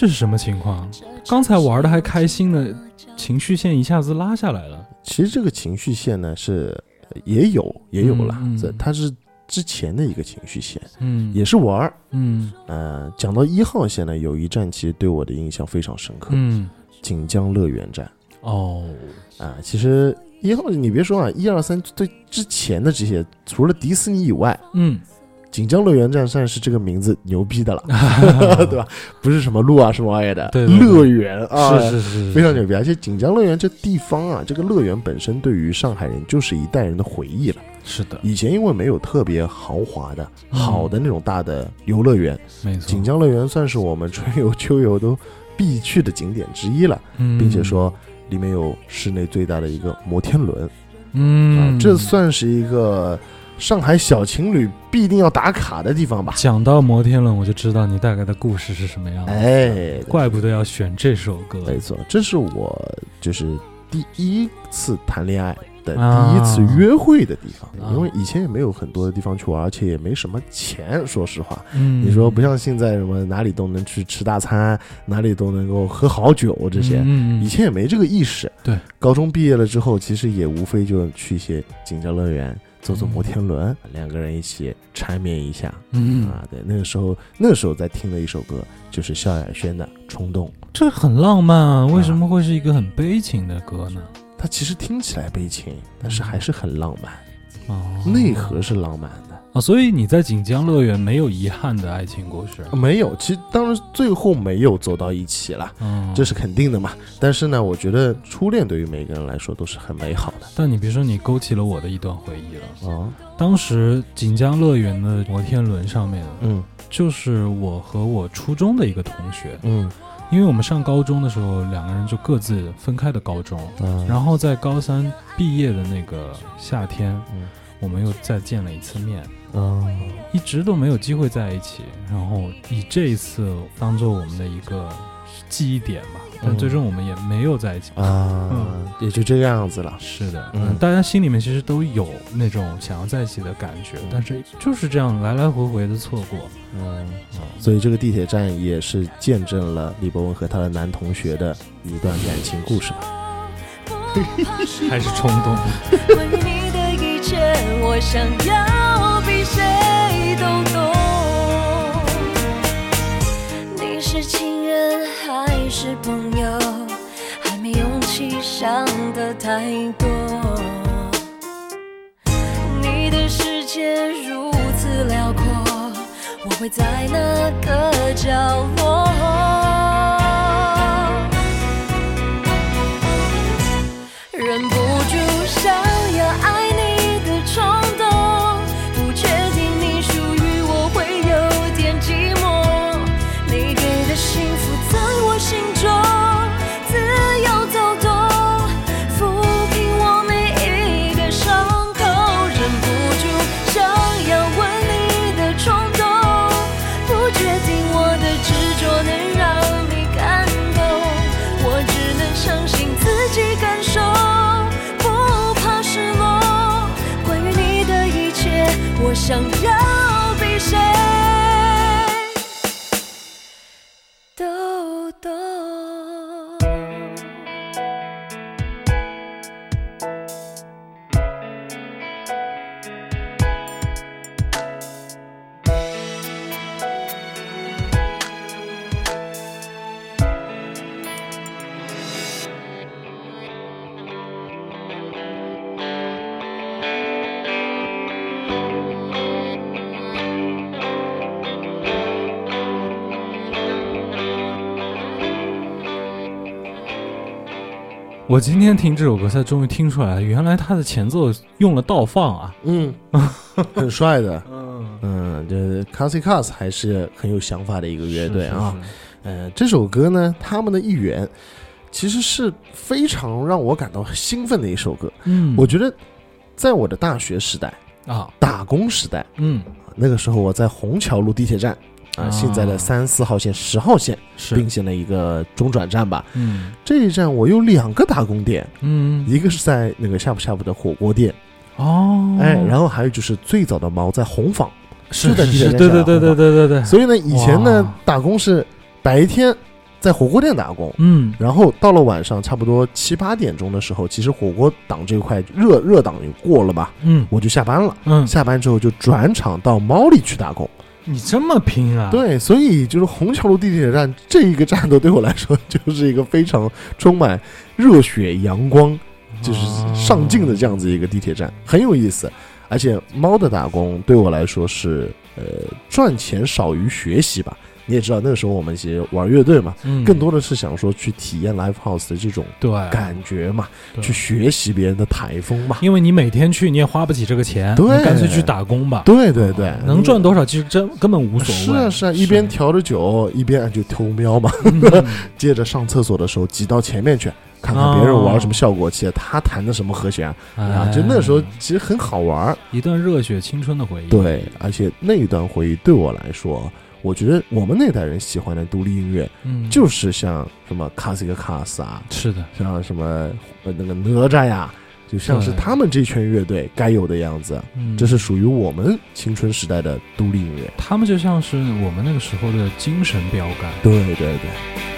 这是什么情况？刚才玩的还开心呢，情绪线一下子拉下来了。其实这个情绪线呢是呃也有也有了这它是之前的一个情绪线，嗯，也是玩儿。嗯呃，讲到一号线呢，有一站其实对我的印象非常深刻，嗯锦江乐园站哦，啊。其实一号你别说啊，一二三对之前的这些，除了迪士尼以外，嗯，锦江乐园站算是这个名字牛逼的了，对吧？不是什么路啊什么玩意儿的，乐园啊，是是是，非常牛逼。而且锦江乐园这地方啊，这个乐园本身对于上海人就是一代人的回忆了。是的，以前因为没有特别豪华的、嗯。好的那种大的游乐园，没错，锦江乐园算是我们春游、秋游都必去的景点之一了，嗯，并且说里面有室内最大的一个摩天轮。嗯。啊，，这算是一个上海小情侣必定要打卡的地方吧？讲到摩天轮，我就知道你大概的故事是什么样的。哎，怪不得要选这首歌。没错，这是我就是第一次谈恋爱的啊第一次约会的地方，啊因为以前也没有很多的地方去玩，而且也没什么钱，说实话。嗯，你说不像现在什么哪里都能去吃大餐，哪里都能够喝好酒这些，嗯，嗯以前也没这个意识。对，高中毕业了之后，其实也无非就去一些锦江乐园坐坐摩天轮，两个人一起缠绵一下。嗯，啊，对，那个时候那个时候在听的一首歌就是萧亚轩的《冲动》，这很浪漫啊，为什么会是一个很悲情的歌呢？它其实听起来悲情，但是还是很浪漫，哦，内核是浪漫的。啊，所以你在锦江乐园没有遗憾的爱情故事。没有，其实当然最后没有走到一起了，嗯，这是肯定的嘛。但是呢，我觉得初恋对于每个人来说都是很美好的。但你别说，你勾起了我的一段回忆了。哦，当时锦江乐园的摩天轮上面，嗯就是我和我初中的一个同学，嗯因为我们上高中的时候，两个人就各自分开的高中，嗯，然后在高三毕业的那个夏天，嗯我们又再见了一次面，嗯一直都没有机会在一起，然后以这一次当做我们的一个记忆点吧，但嗯最终我们也没有在一起。啊，也就这个样子了。是的，嗯嗯，大家心里面其实都有那种想要在一起的感觉，但是就是这样来来回回的错过。嗯，所以这个地铁站也是见证了李博文和他的男同学的一段感情故事吧。还是冲动。我想要比谁都懂。你是情人还是朋友，还没勇气想的太多。你的世界如此辽阔，我会在哪个角落？我今天听这首歌才终于听出来，原来它的前奏用了倒放啊。嗯，很帅的。嗯，嗯，这 c a s i c a s 还是很有想法的一个乐队啊。是，是呃，这首歌呢，他们的一员其实是非常让我感到兴奋的一首歌。嗯，我觉得，在我的大学时代、啊，打工时代，嗯，那个时候我在虹桥路地铁站啊，啊现在的三四号线、十号线是并，线的一个中转站吧。嗯这一站我有两个打工点，嗯，一个是在那个呷哺呷哺的火锅店，哦，哎，然后还有就是最早的猫在红坊。是就在地铁是的对对对对对对对，所以呢，以前呢打工是白天在火锅店打工。嗯然后到了晚上差不多七八点钟的时候，其实火锅档这块热热档也过了吧，嗯我就下班了。嗯，下班之后就转场到猫里去打工。你这么拼啊？，对，所以就是虹桥路地铁站这一个站都对我来说就是一个非常充满热血阳光，就是上进的这样子一个地铁站，很有意思。而且猫的打工对我来说是呃赚钱少于学习吧。你也知道那个时候我们其实玩乐队嘛，嗯，更多的是想说去体验 live house 的这种对感觉嘛，去学习别人的台风嘛。因为你每天去你也花不起这个钱，对你干脆去打工吧。对对对，能赚多少其实真根本无所谓。是啊是啊，一边调着酒，一边就偷瞄嘛。嗯接着上厕所的时候挤到前面去，看看别人玩什么效果器，他弹的什么和弦啊，哎就那时候其实很好玩。一段热血青春的回忆。对，而且那一段回忆对我来说，我觉得我们那代人喜欢的独立音乐，嗯，就是像什么卡斯克卡斯啊，是的，像什么呃那个哪吒呀，就像是他们这圈乐队该有的样子。嗯，这是属于我们青春时代的独立音乐。他们就像是我们那个时候的精神标杆。对对对。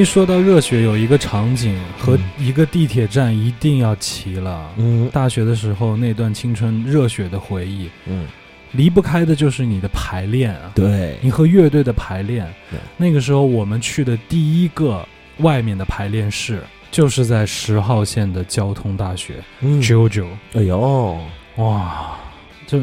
一说到热血，有一个场景和嗯一个地铁站一定要齐了。嗯大学的时候那段青春热血的回忆，嗯，离不开的就是你的排练啊，对你和乐队的排练对。那个时候我们去的第一个外面的排练室，就是在十号线的交通大学嗯，JoJo。哎呦哇，就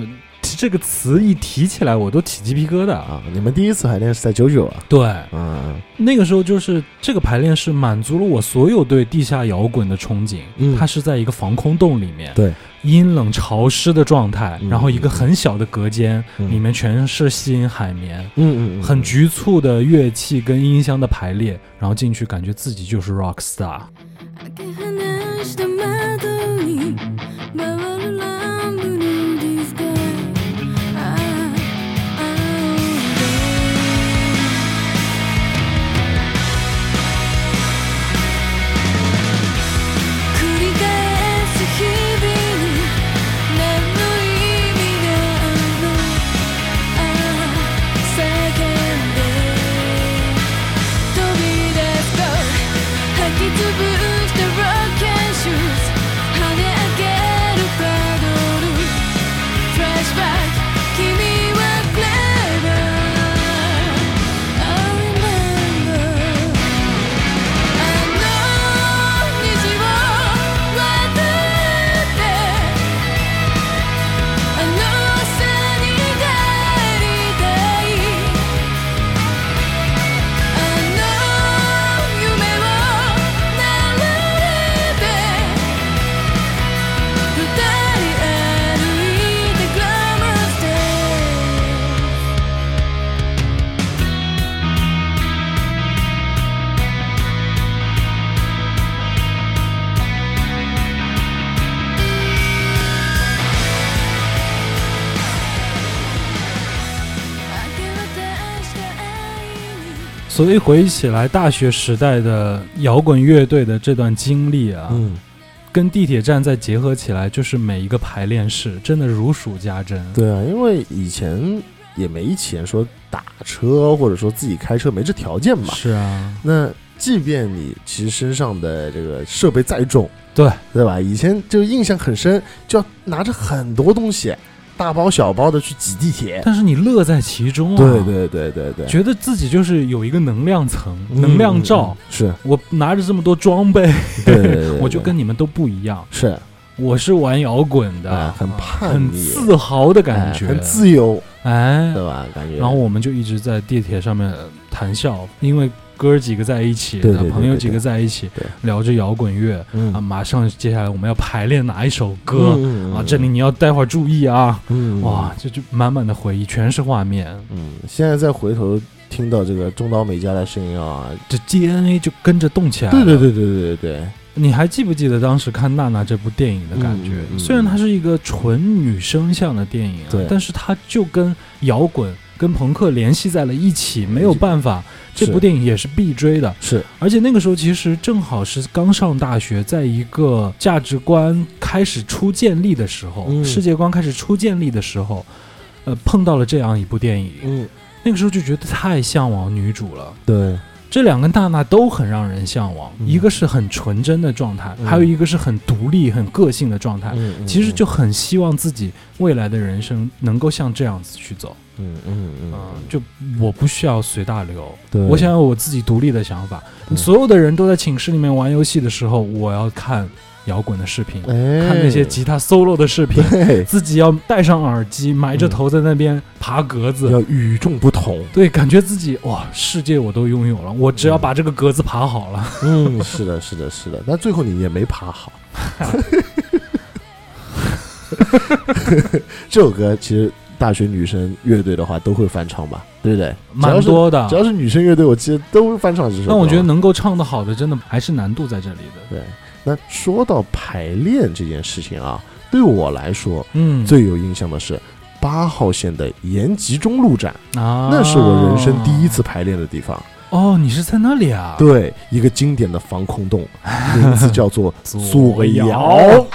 这个词一提起来，我都起鸡皮疙瘩啊！啊，你们第一次排练是在九九啊？对，嗯那个时候就是这个排练是满足了我所有对地下摇滚的憧憬。嗯它是在一个防空洞里面，对，阴冷潮湿的状态，嗯然后一个很小的隔间，嗯里面全是吸音海绵，嗯嗯，很局促的乐器跟音箱的排列，然后进去感觉自己就是 rock star。所以回忆起来，大学时代的摇滚乐队的这段经历啊，嗯，跟地铁站再结合起来，就是每一个排练室真的如数家珍。对啊，因为以前也没钱说打车，或者说自己开车没这条件嘛。是啊，那即便你其实身上的这个设备再重，对对吧？以前就印象很深，就要拿着很多东西，大包小包的去挤地铁。但是你乐在其中啊，对对对对对，觉得自己就是有一个能量层、嗯能量罩。嗯是，我拿着这么多装备，对对对对 我就跟你们都不一样。是我是玩摇滚的，哎很叛逆自豪的感觉，哎很自由，哎。对吧？感觉。然后我们就一直在地铁上面谈笑，因为哥儿几个在一起，对对对对朋友几个在一起对，聊着摇滚乐嗯啊。马上接下来我们要排练哪一首歌嗯啊？这里你要待会儿注意啊！嗯哇，这就满满的回忆，全是画面。嗯，现在再回头听到这个中岛美嘉的声音啊，这 DNA 就跟着动起来了。对对对对对对对，你还记不记得当时看娜娜这部电影的感觉？嗯嗯虽然它是一个纯女生向的电影啊对，但是它就跟摇滚、跟朋克联系在了一起，没有办法。这部电影也是必追的，是而且那个时候其实正好是刚上大学，在一个价值观开始初建立的时候，嗯世界观开始初建立的时候，呃，碰到了这样一部电影，嗯，那个时候就觉得太向往女主了。对，这两个娜娜都很让人向往，嗯。一个是很纯真的状态，嗯。还有一个是很独立、很个性的状态。其实就很希望自己未来的人生能够像这样子去走，嗯嗯嗯嗯，就我不需要随大流，我想要我自己独立的想法。所有的人都在寝室里面玩游戏的时候，我要看摇滚的视频，哎，看那些吉他 solo 的视频，自己要戴上耳机，埋着头在那边爬格子。要与众不同。对，感觉自己哇，世界我都拥有了，我只要把这个格子爬好了。嗯，是的，是的，是的。但最后你也没爬好。这首歌其实大学女生乐队的话都会翻唱吧，对不对？蛮多的只。要是女生乐队，我记得都会翻唱这首歌。但我觉得能够唱得好的，真的还是难度在这里的。对。那说到排练这件事情啊，对我来说嗯，最有印象的是八号线的延吉中路站，啊，那是我人生第一次排练的地方。哦，你是在那里啊？对，一个经典的防空洞，名字叫做 左摇。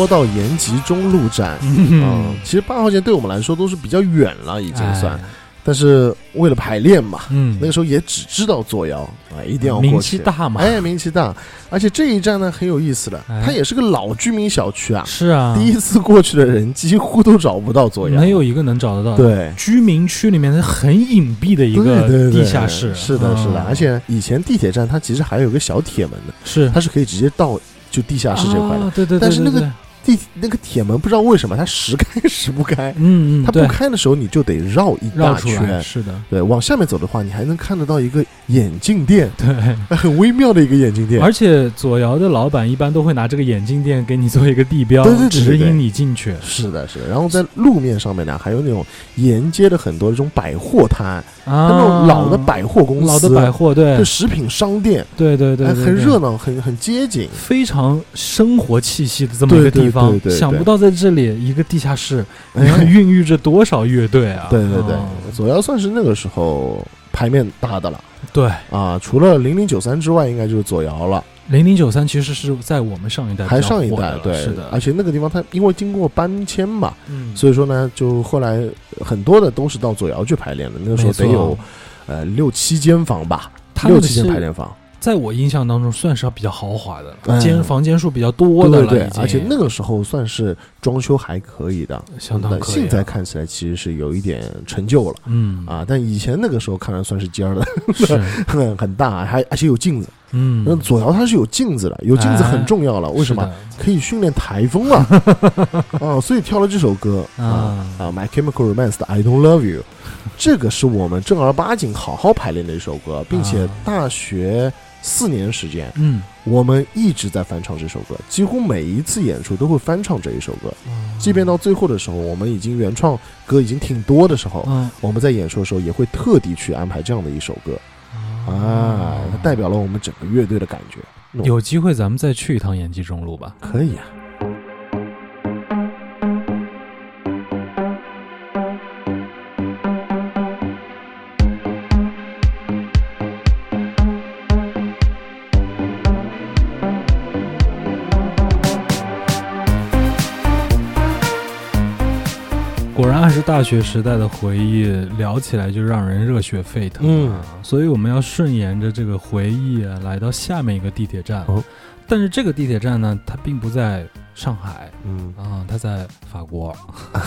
说到延吉中路站，嗯，其实八号线对我们来说都是比较远了，已经算。哎但是为了排练嘛，嗯，那个时候也只知道左摇啊，一定要过去。名气大嘛，哎，名气大，而且这一站呢很有意思的，哎它也是个老居民小区啊。是啊，第一次过去的人几乎都找不到左摇，没有一个能找得到。对。居民区里面是很隐蔽的一对个地下室，是的，是的，嗯而且以前地铁站它其实还有个小铁门的，是它是可以直接到就地下室这块的。啊对对对，但是那个地那个铁门不知道为什么它时开时不开，嗯嗯，它不开的时候你就得绕一大圈。是的，对，往下面走的话，你还能看得到一个眼镜店，对。很微妙的一个眼镜店。而且左摇的老板一般都会拿这个眼镜店给你做一个地标，对对对指引你进去。是的，是的。然后在路面上面呢，还有那种沿街的很多这种百货摊，啊，那种老的百货公司，老的百货，对就食品商店，对对对，很热闹，很很街景。非常生活气息的这么一个地方对，对对。想不到在这里一个地下室哎，孕育着多少乐队啊！对对对。哦，左摇算是那个时候牌面大的了。对，啊，除了零零九三之外，应该就是左摇了，零零九三其实是在我们上一代还上一代对，是的，而且那个地方它因为经过搬迁嘛，嗯，所以说呢，就后来很多的都是到左摇去排练的，那个时候得有呃六七间房吧，六七间排练房。在我印象当中算是比较豪华的，嗯。间房间数比较多的了，对对而且那个时候算是装修还可以的，相当可以啊。现在看起来其实是有一点陈旧了。嗯。啊，但以前那个时候看来算是尖儿的，是。很 很大，还而且有镜子。嗯。那左摇它是有镜子的，有镜子很重要了。为什么？可以训练台风了。啊！所以挑了这首歌。啊。啊啊，My Chemical Romance 的 I Don't Love You，这个是我们正儿八经好好排练的一首歌，并且啊。大学四年时间，嗯，我们一直在翻唱这首歌，几乎每一次演出都会翻唱这一首歌。即便到最后的时候，我们已经原创歌已经挺多的时候，嗯我们在演出的时候也会特地去安排这样的一首歌啊，它代表了我们整个乐队的感觉。有机会咱们再去一趟延吉中路吧。可以啊。是大学时代的回忆，聊起来就让人热血沸腾啊！所以我们要顺沿着这个回忆啊，来到下面一个地铁站。哦但是这个地铁站呢，它并不在上海嗯，啊，它在法国。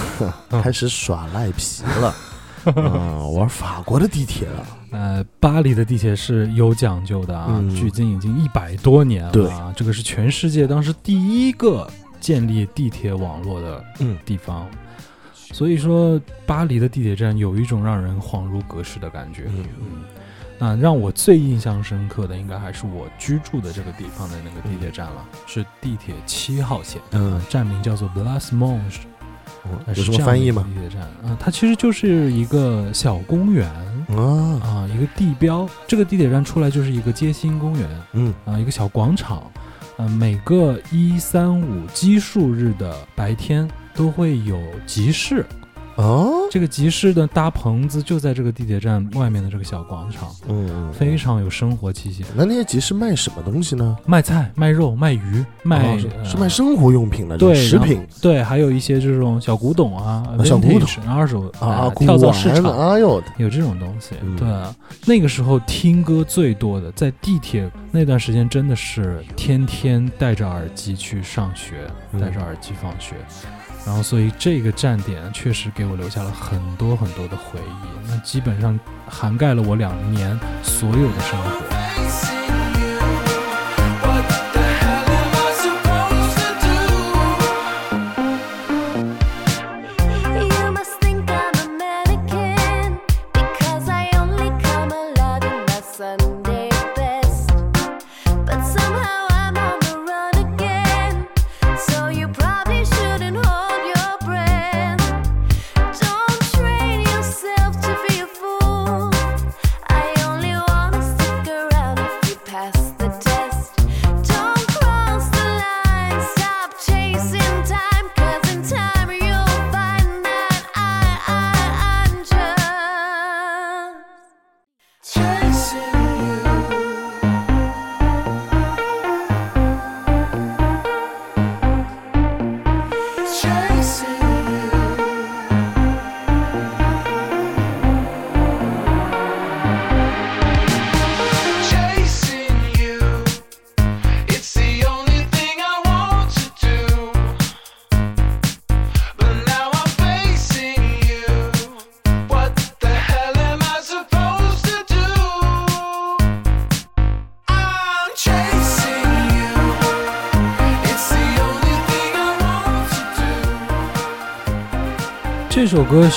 开始耍赖皮了。啊，玩法国的地铁了，呃，巴黎的地铁是有讲究的啊，嗯距今已经一百多年了对啊。这个是全世界当时第一个建立地铁网络的嗯地方。所以说，巴黎的地铁站有一种让人恍如隔世的感觉。嗯那让我最印象深刻的，应该还是我居住的这个地方的那个地铁站了，是地铁七号线，嗯呃站名叫做 Blas Monge，嗯呃有什么翻译吗？个地铁站啊、它其实就是一个小公园啊，啊、一个地标。这个地铁站出来就是一个街心公园嗯啊、一个小广场。嗯、每个一三五奇数日的白天都会有集市，哦，这个集市的搭棚子就在这个地铁站外面的这个小广场，嗯嗯，非常有生活气息。那那些集市卖什么东西呢？卖菜、卖肉、卖鱼、卖、哦是卖生活用品的，对食品对，还有一些这种小古董啊、啊小古董二手啊跳蚤市场哎呦，有这种东西。嗯对啊，那个时候听歌最多的，在地铁那段时间真的是天天戴着耳机去上学，嗯戴着耳机放学。然后，所以这个站点确实给我留下了很多很多的回忆，那基本上涵盖了我两年所有的生活。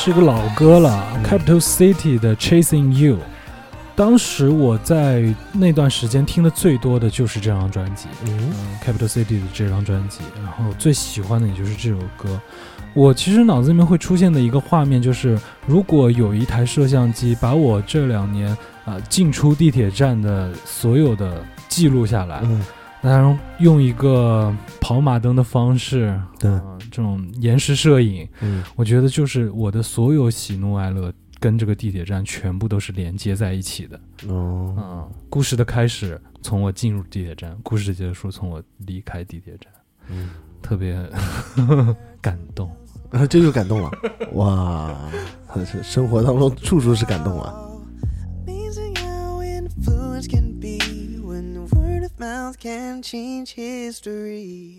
是一个老歌了，Capital City 的 Chasing You。当时我在那段时间听的最多的就是这张专辑，，Capital City 的这张专辑，然后最喜欢的也就是这首歌。我其实脑子里面会出现的一个画面就是，如果有一台摄像机把我这两年啊、进出地铁站的所有的记录下来，嗯，然后用一个跑马灯的方式，对啊这种延时摄影，嗯我觉得就是我的所有喜怒哀乐跟这个地铁站全部都是连接在一起的。哦，嗯，故事的开始从我进入地铁站，故事的结束从我离开地铁站，嗯，特别 感动。啊，这就感动了，哇，生活当中处处是感动啊。Amazing how influence can be when word of mouth can change history.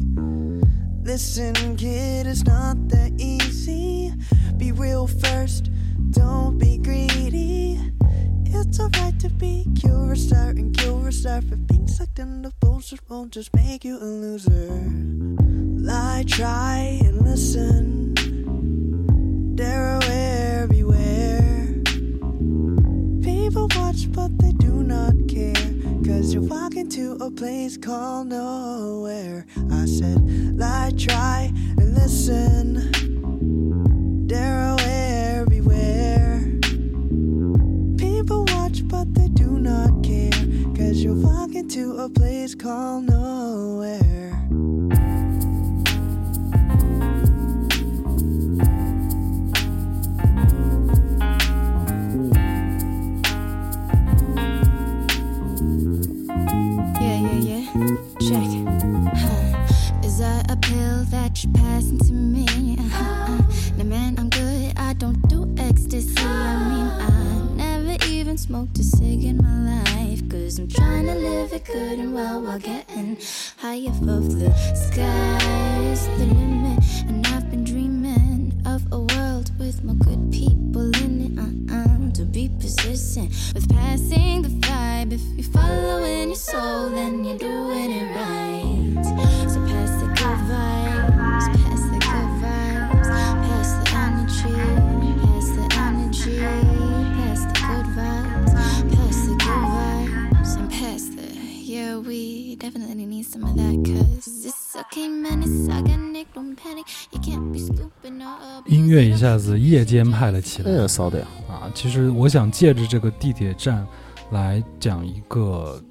Listen, kid, it's not that easy. Be real first, don't be greedy. It's alright to be curious, and curious, but being sucked into bullshit won't just make you a loser. Lie, try, and listen. Dare everywhere. People watch, but they do not care. Cause you're walking to a place called nowhere. I said, lie, try, and listen. Dare everywhere. People watch, but they do not care. Cause you're walking to a place called nowhere. That to me? Uh-uh. Now, man, I'm good. I don't do ecstasy. I mean, I never even smoked a cig in my life. Cause I'm trying to live it good and well while getting high above the sky's the limit. And I've been dreaming of a world with more good people in it. Uh-uh. To be persistent with passing the vibe. If you're following your soul, then you're doing it right. So pass the good vibes, Yeah, we definitely need some of that, cause it's okay, man. It's I got Nick, don't panic. You can't be stupid, no. 音乐一下子夜间派了起来。哎，骚的呀，啊，其实我想借着这个地铁站来讲一个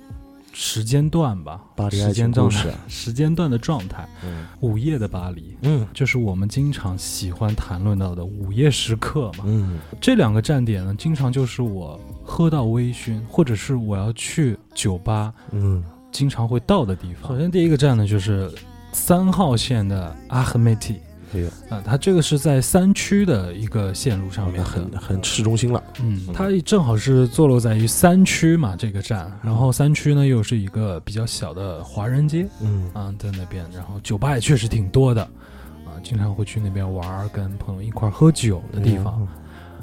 时间段吧，巴黎时间段 时间段的状态。嗯午夜的巴黎，嗯就是我们经常喜欢谈论到的午夜时刻嘛。嗯这两个站点呢，经常就是我喝到微醺，或者是我要去酒吧，嗯，经常会到的地方。首先第一个站呢，就是三号线的阿赫梅蒂。哎呦，啊，它这个是在三区的一个线路上面很很市中心了，嗯，它正好是坐落在于三区嘛，这个站，然后三区呢又是一个比较小的华人街。嗯。啊，在那边，然后酒吧也确实挺多的，啊，经常会去那边玩，跟朋友一块喝酒的地方。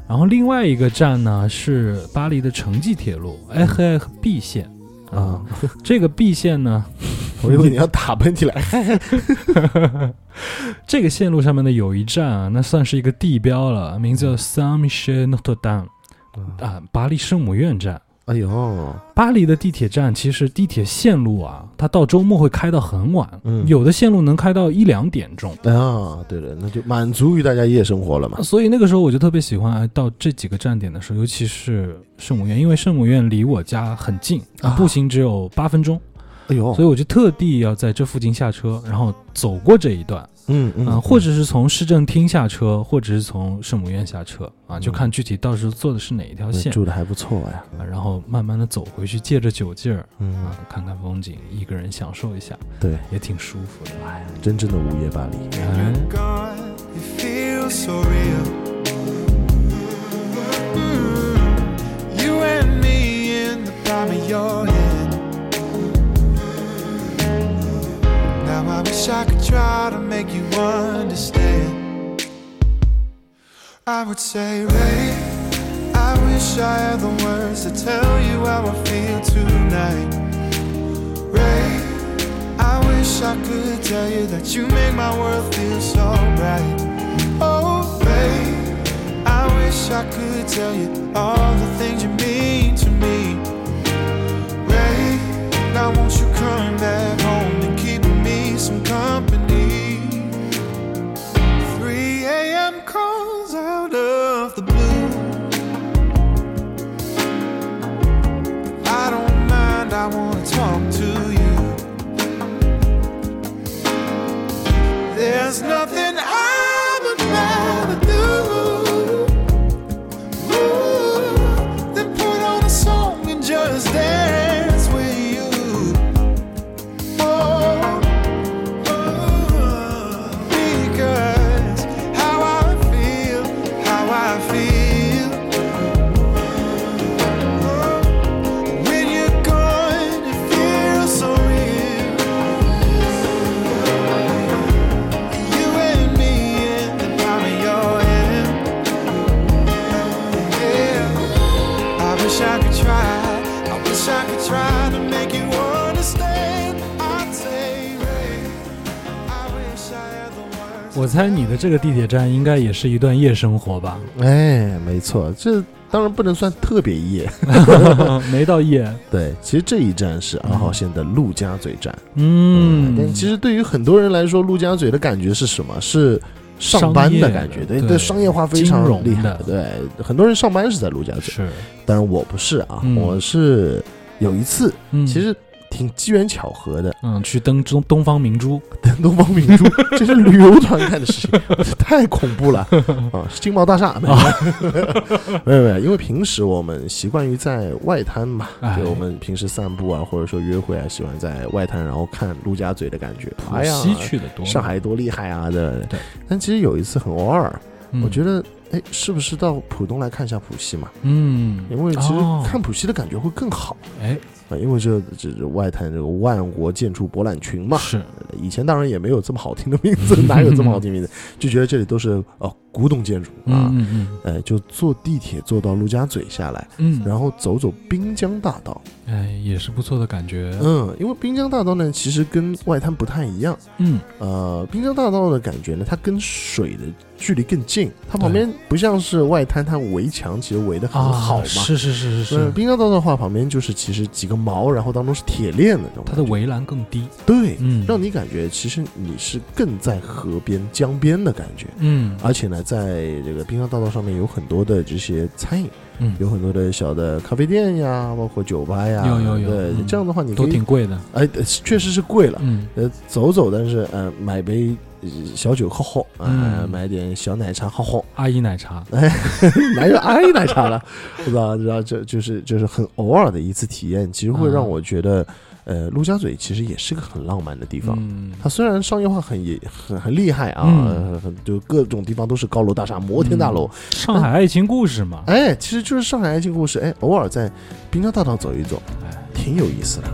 然后另外一个站呢是巴黎的城际铁路 A 和 B 线啊，这个 B 线呢，我以为你要打喷嚏来，这个线路上面的有一站啊，那算是一个地标了，名字叫 Saint Michel Notre Dame 啊，巴黎圣母院站。哎呦，巴黎的地铁站其实地铁线路啊，它到周末会开到很晚，嗯。有的线路能开到一两点钟。啊，对了，那就满足于大家夜生活了嘛，所以那个时候我就特别喜欢哎到这几个站点的时候，尤其是圣母院，因为圣母院离我家很近，啊。步行只有八分钟，哎呦，所以我就特地要在这附近下车，然后走过这一段，嗯嗯啊，或者是从市政厅下车，或者是从圣母院下车啊，就看具体到时候坐的是哪一条线，住的还不错呀，啊然后慢慢的走回去，借着酒劲儿嗯。啊，，看看风景，一个人享受一下，对，也挺舒服的。哎，真正的午夜巴黎，哎。Gone, it feels so Now I wish I could try to make you understand. I would say, Ray, I wish I had the words to tell you how I feel tonight. Ray, I wish I could tell you that you make my world feel so bright. Oh, Ray, I wish I could tell you all the things you mean to me. Ray, now won't you come back talk to 猜你的这个地铁站应该也是一段夜生活吧？哎，没错，这当然不能算特别夜。没到夜，对，其实这一站是二号线的陆家嘴站。嗯，但其实对于很多人来说，陆家嘴的感觉是什么？是上班的感觉，对对对，商业化非常厉害的。对，很多人上班是在陆家嘴，是，但是我不是啊，嗯我是有一次，嗯，其实挺机缘巧合的，嗯，去登东东方明珠，登 东方明珠，这是旅游团干的事情，太恐怖了 啊！是金茂大厦，没有 没有没有，因为平时我们习惯于在外滩嘛，哎就我们平时散步啊，或者说约会啊，喜欢在外滩，然后看陆家嘴的感觉，哎呀，西去的多，上海多厉害啊！对对。但其实有一次很偶尔，嗯，我觉得，哎，是不是到浦东来看一下浦西嘛？嗯，因为其实哦看浦西的感觉会更好哎，啊，因为这这这外滩这个万国建筑博览群嘛。是，以前当然也没有这么好听的名字，哪有这么好听名字？就觉得这里都是呃古董建筑啊，嗯嗯哎，就坐地铁坐到陆家嘴下来，嗯嗯，然后走走滨江大道。哎，也是不错的感觉，嗯，因为滨江大道呢，其实跟外滩不太一样。嗯，呃，滨江大道的感觉呢，它跟水的距离更近，它旁边不像是外滩，它围墙其实围的很啊，好嘛。是是是是嗯，是，滨江大道的话，旁边就是其实几个毛，然后当中是铁链的那种。它的围栏更低，对，嗯，让你感觉其实你是更在河边、江边的感觉。嗯而且呢，在这个滨江大道上面有很多的这些餐饮，嗯有很多的小的咖啡店呀，包括酒吧呀，有有有对，嗯这样的话你可都，挺贵的，哎，呃确实是贵了。嗯呃，走走，但是呃，买杯呃小酒喝喝，啊、嗯买点小奶茶喝喝，阿姨奶茶，哪有阿姨奶茶了？不知道，知道，这就是就是很偶尔的一次体验，其实会让嗯我觉得，呃，陆家嘴其实也是个很浪漫的地方。嗯，它虽然商业化很也很很厉害啊，嗯。呃很就各种地方都是高楼大厦、摩天大楼，上海爱情故事嘛，哎，其实就是上海爱情故事，哎，偶尔在滨江大道走一走，哎，挺有意思的。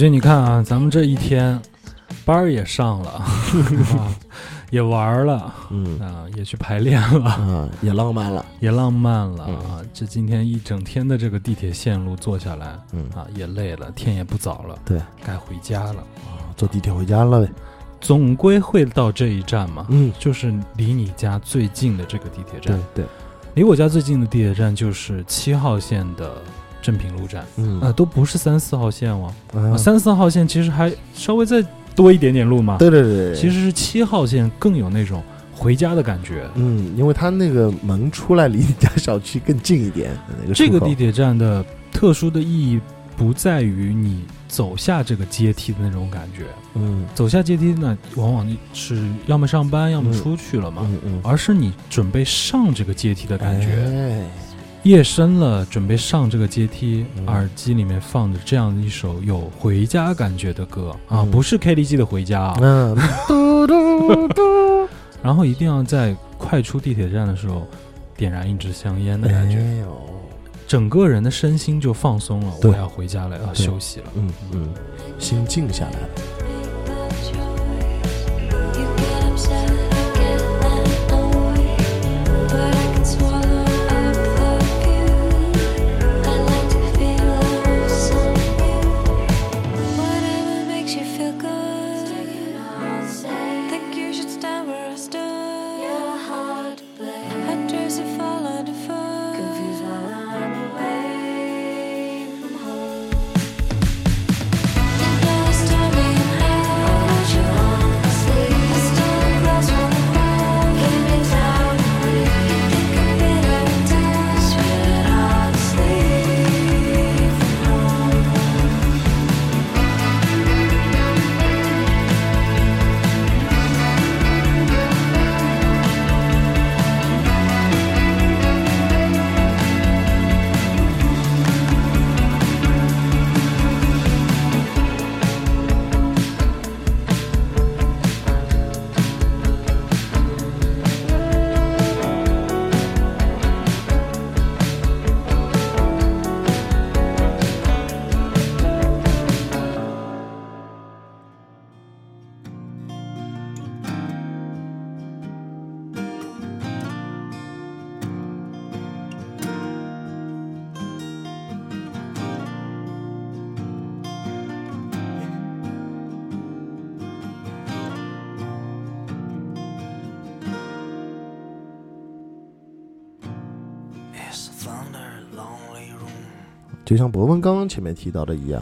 南军，你看啊，咱们这一天班儿也上了，啊，也玩儿了，嗯啊，也去排练了，啊，也浪漫了。也浪漫了嗯啊！这今天一整天的这个地铁线路坐下来，嗯啊，也累了，天也不早了，对，该回家了。啊，坐地铁回家了呗。总归会到这一站嘛，嗯，就是离你家最近的这个地铁站对站。对，离我家最近的地铁站就是七号线的正平路站，嗯。啊，都不是三四号线哦。啊。啊，三四号线其实还稍微再多一点点路嘛。对对对，其实是七号线更有那种回家的感觉。嗯，因为它那个门出来离你家小区更近一点，那个这个地铁站的特殊的意义不在于你走下这个阶梯的那种感觉，嗯。走下阶梯呢，往往是要么上班，要么嗯。出去了嘛，嗯嗯，而是你准备上这个阶梯的感觉。哎夜深了，准备上这个阶梯，嗯。耳机里面放着这样一首有回家感觉的歌。啊，嗯。不是 KDG 的回家啊，嗯，嘟嘟嘟然后一定要在快出地铁站的时候点燃一支香烟的感觉，整个人的身心就放松了。我要回家了，要休息了。嗯嗯，心静下来了。就像博文刚刚前面提到的一样，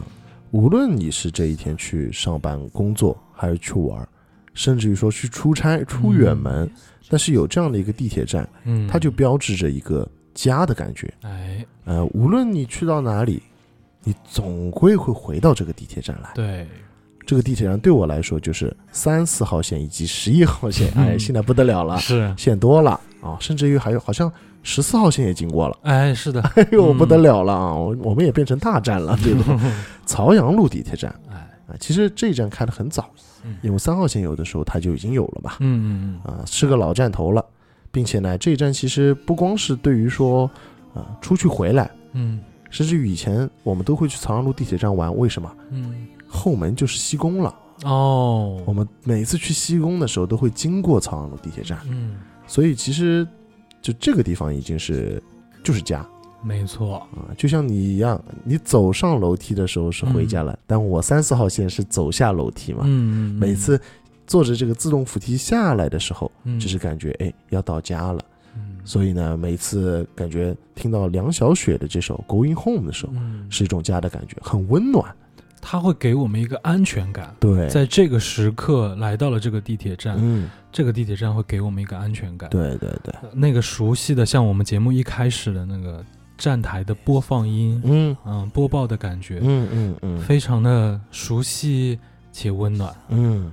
无论你是这一天去上班工作，还是去玩儿，甚至于说去出差出远门，但是有这样的一个地铁站，嗯，它就标志着一个家的感觉。哎，呃，无论你去到哪里，你总归会回到这个地铁站来。对，这个地铁站对我来说就是三四号线以及十一号线，哎，嗯现在不得了了，是，线多了啊，甚至于还有好像十四号线也经过了。哎，是的，哎呦，嗯。不得了了啊！我我们也变成大站了，对吧曹阳路地铁站。哎，啊，其实这一站开的很早嗯，因为三号线有的时候它就已经有了嘛，嗯嗯啊，是个老站头了，并且呢，这一站其实不光是对于说啊出去回来，嗯。甚至于以前我们都会去曹阳路地铁站玩，为什么？嗯。后门就是西宫了，嗯，哦，我们每次去西宫的时候都会经过曹阳路地铁站，嗯，所以其实就这个地方已经是就是家。没错，啊，就像你一样，你走上楼梯的时候是回家了，但我三四号线是走下楼梯嘛。嗯，嗯每次坐着这个自动扶梯下来的时候，嗯就是感觉哎要到家了。嗯所以呢，每次感觉听到梁小雪的这首《Going Home》的时候，嗯，是一种家的感觉，很温暖。它会给我们一个安全感。对，在这个时刻来到了这个地铁站，嗯，这个地铁站会给我们一个安全感。，对对对，那个熟悉的，像我们节目一开始的那个站台的播放音，嗯嗯，播报的感觉，嗯嗯嗯非常的熟悉且温暖。嗯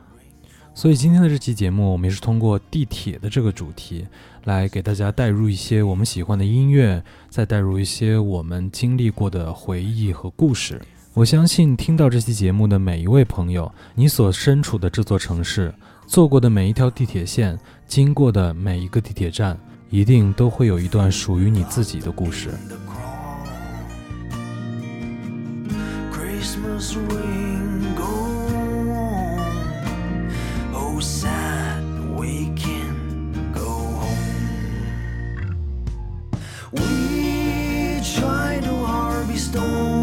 所以今天的这期节目，我们也是通过地铁的这个主题，来给大家带入一些我们喜欢的音乐，再带入一些我们经历过的回忆和故事。我相信听到这期节目的每一位朋友，你所身处的这座城市，坐过的每一条地铁线，经过的每一个地铁站，一定都会有一段属于你自己的故事。Stone.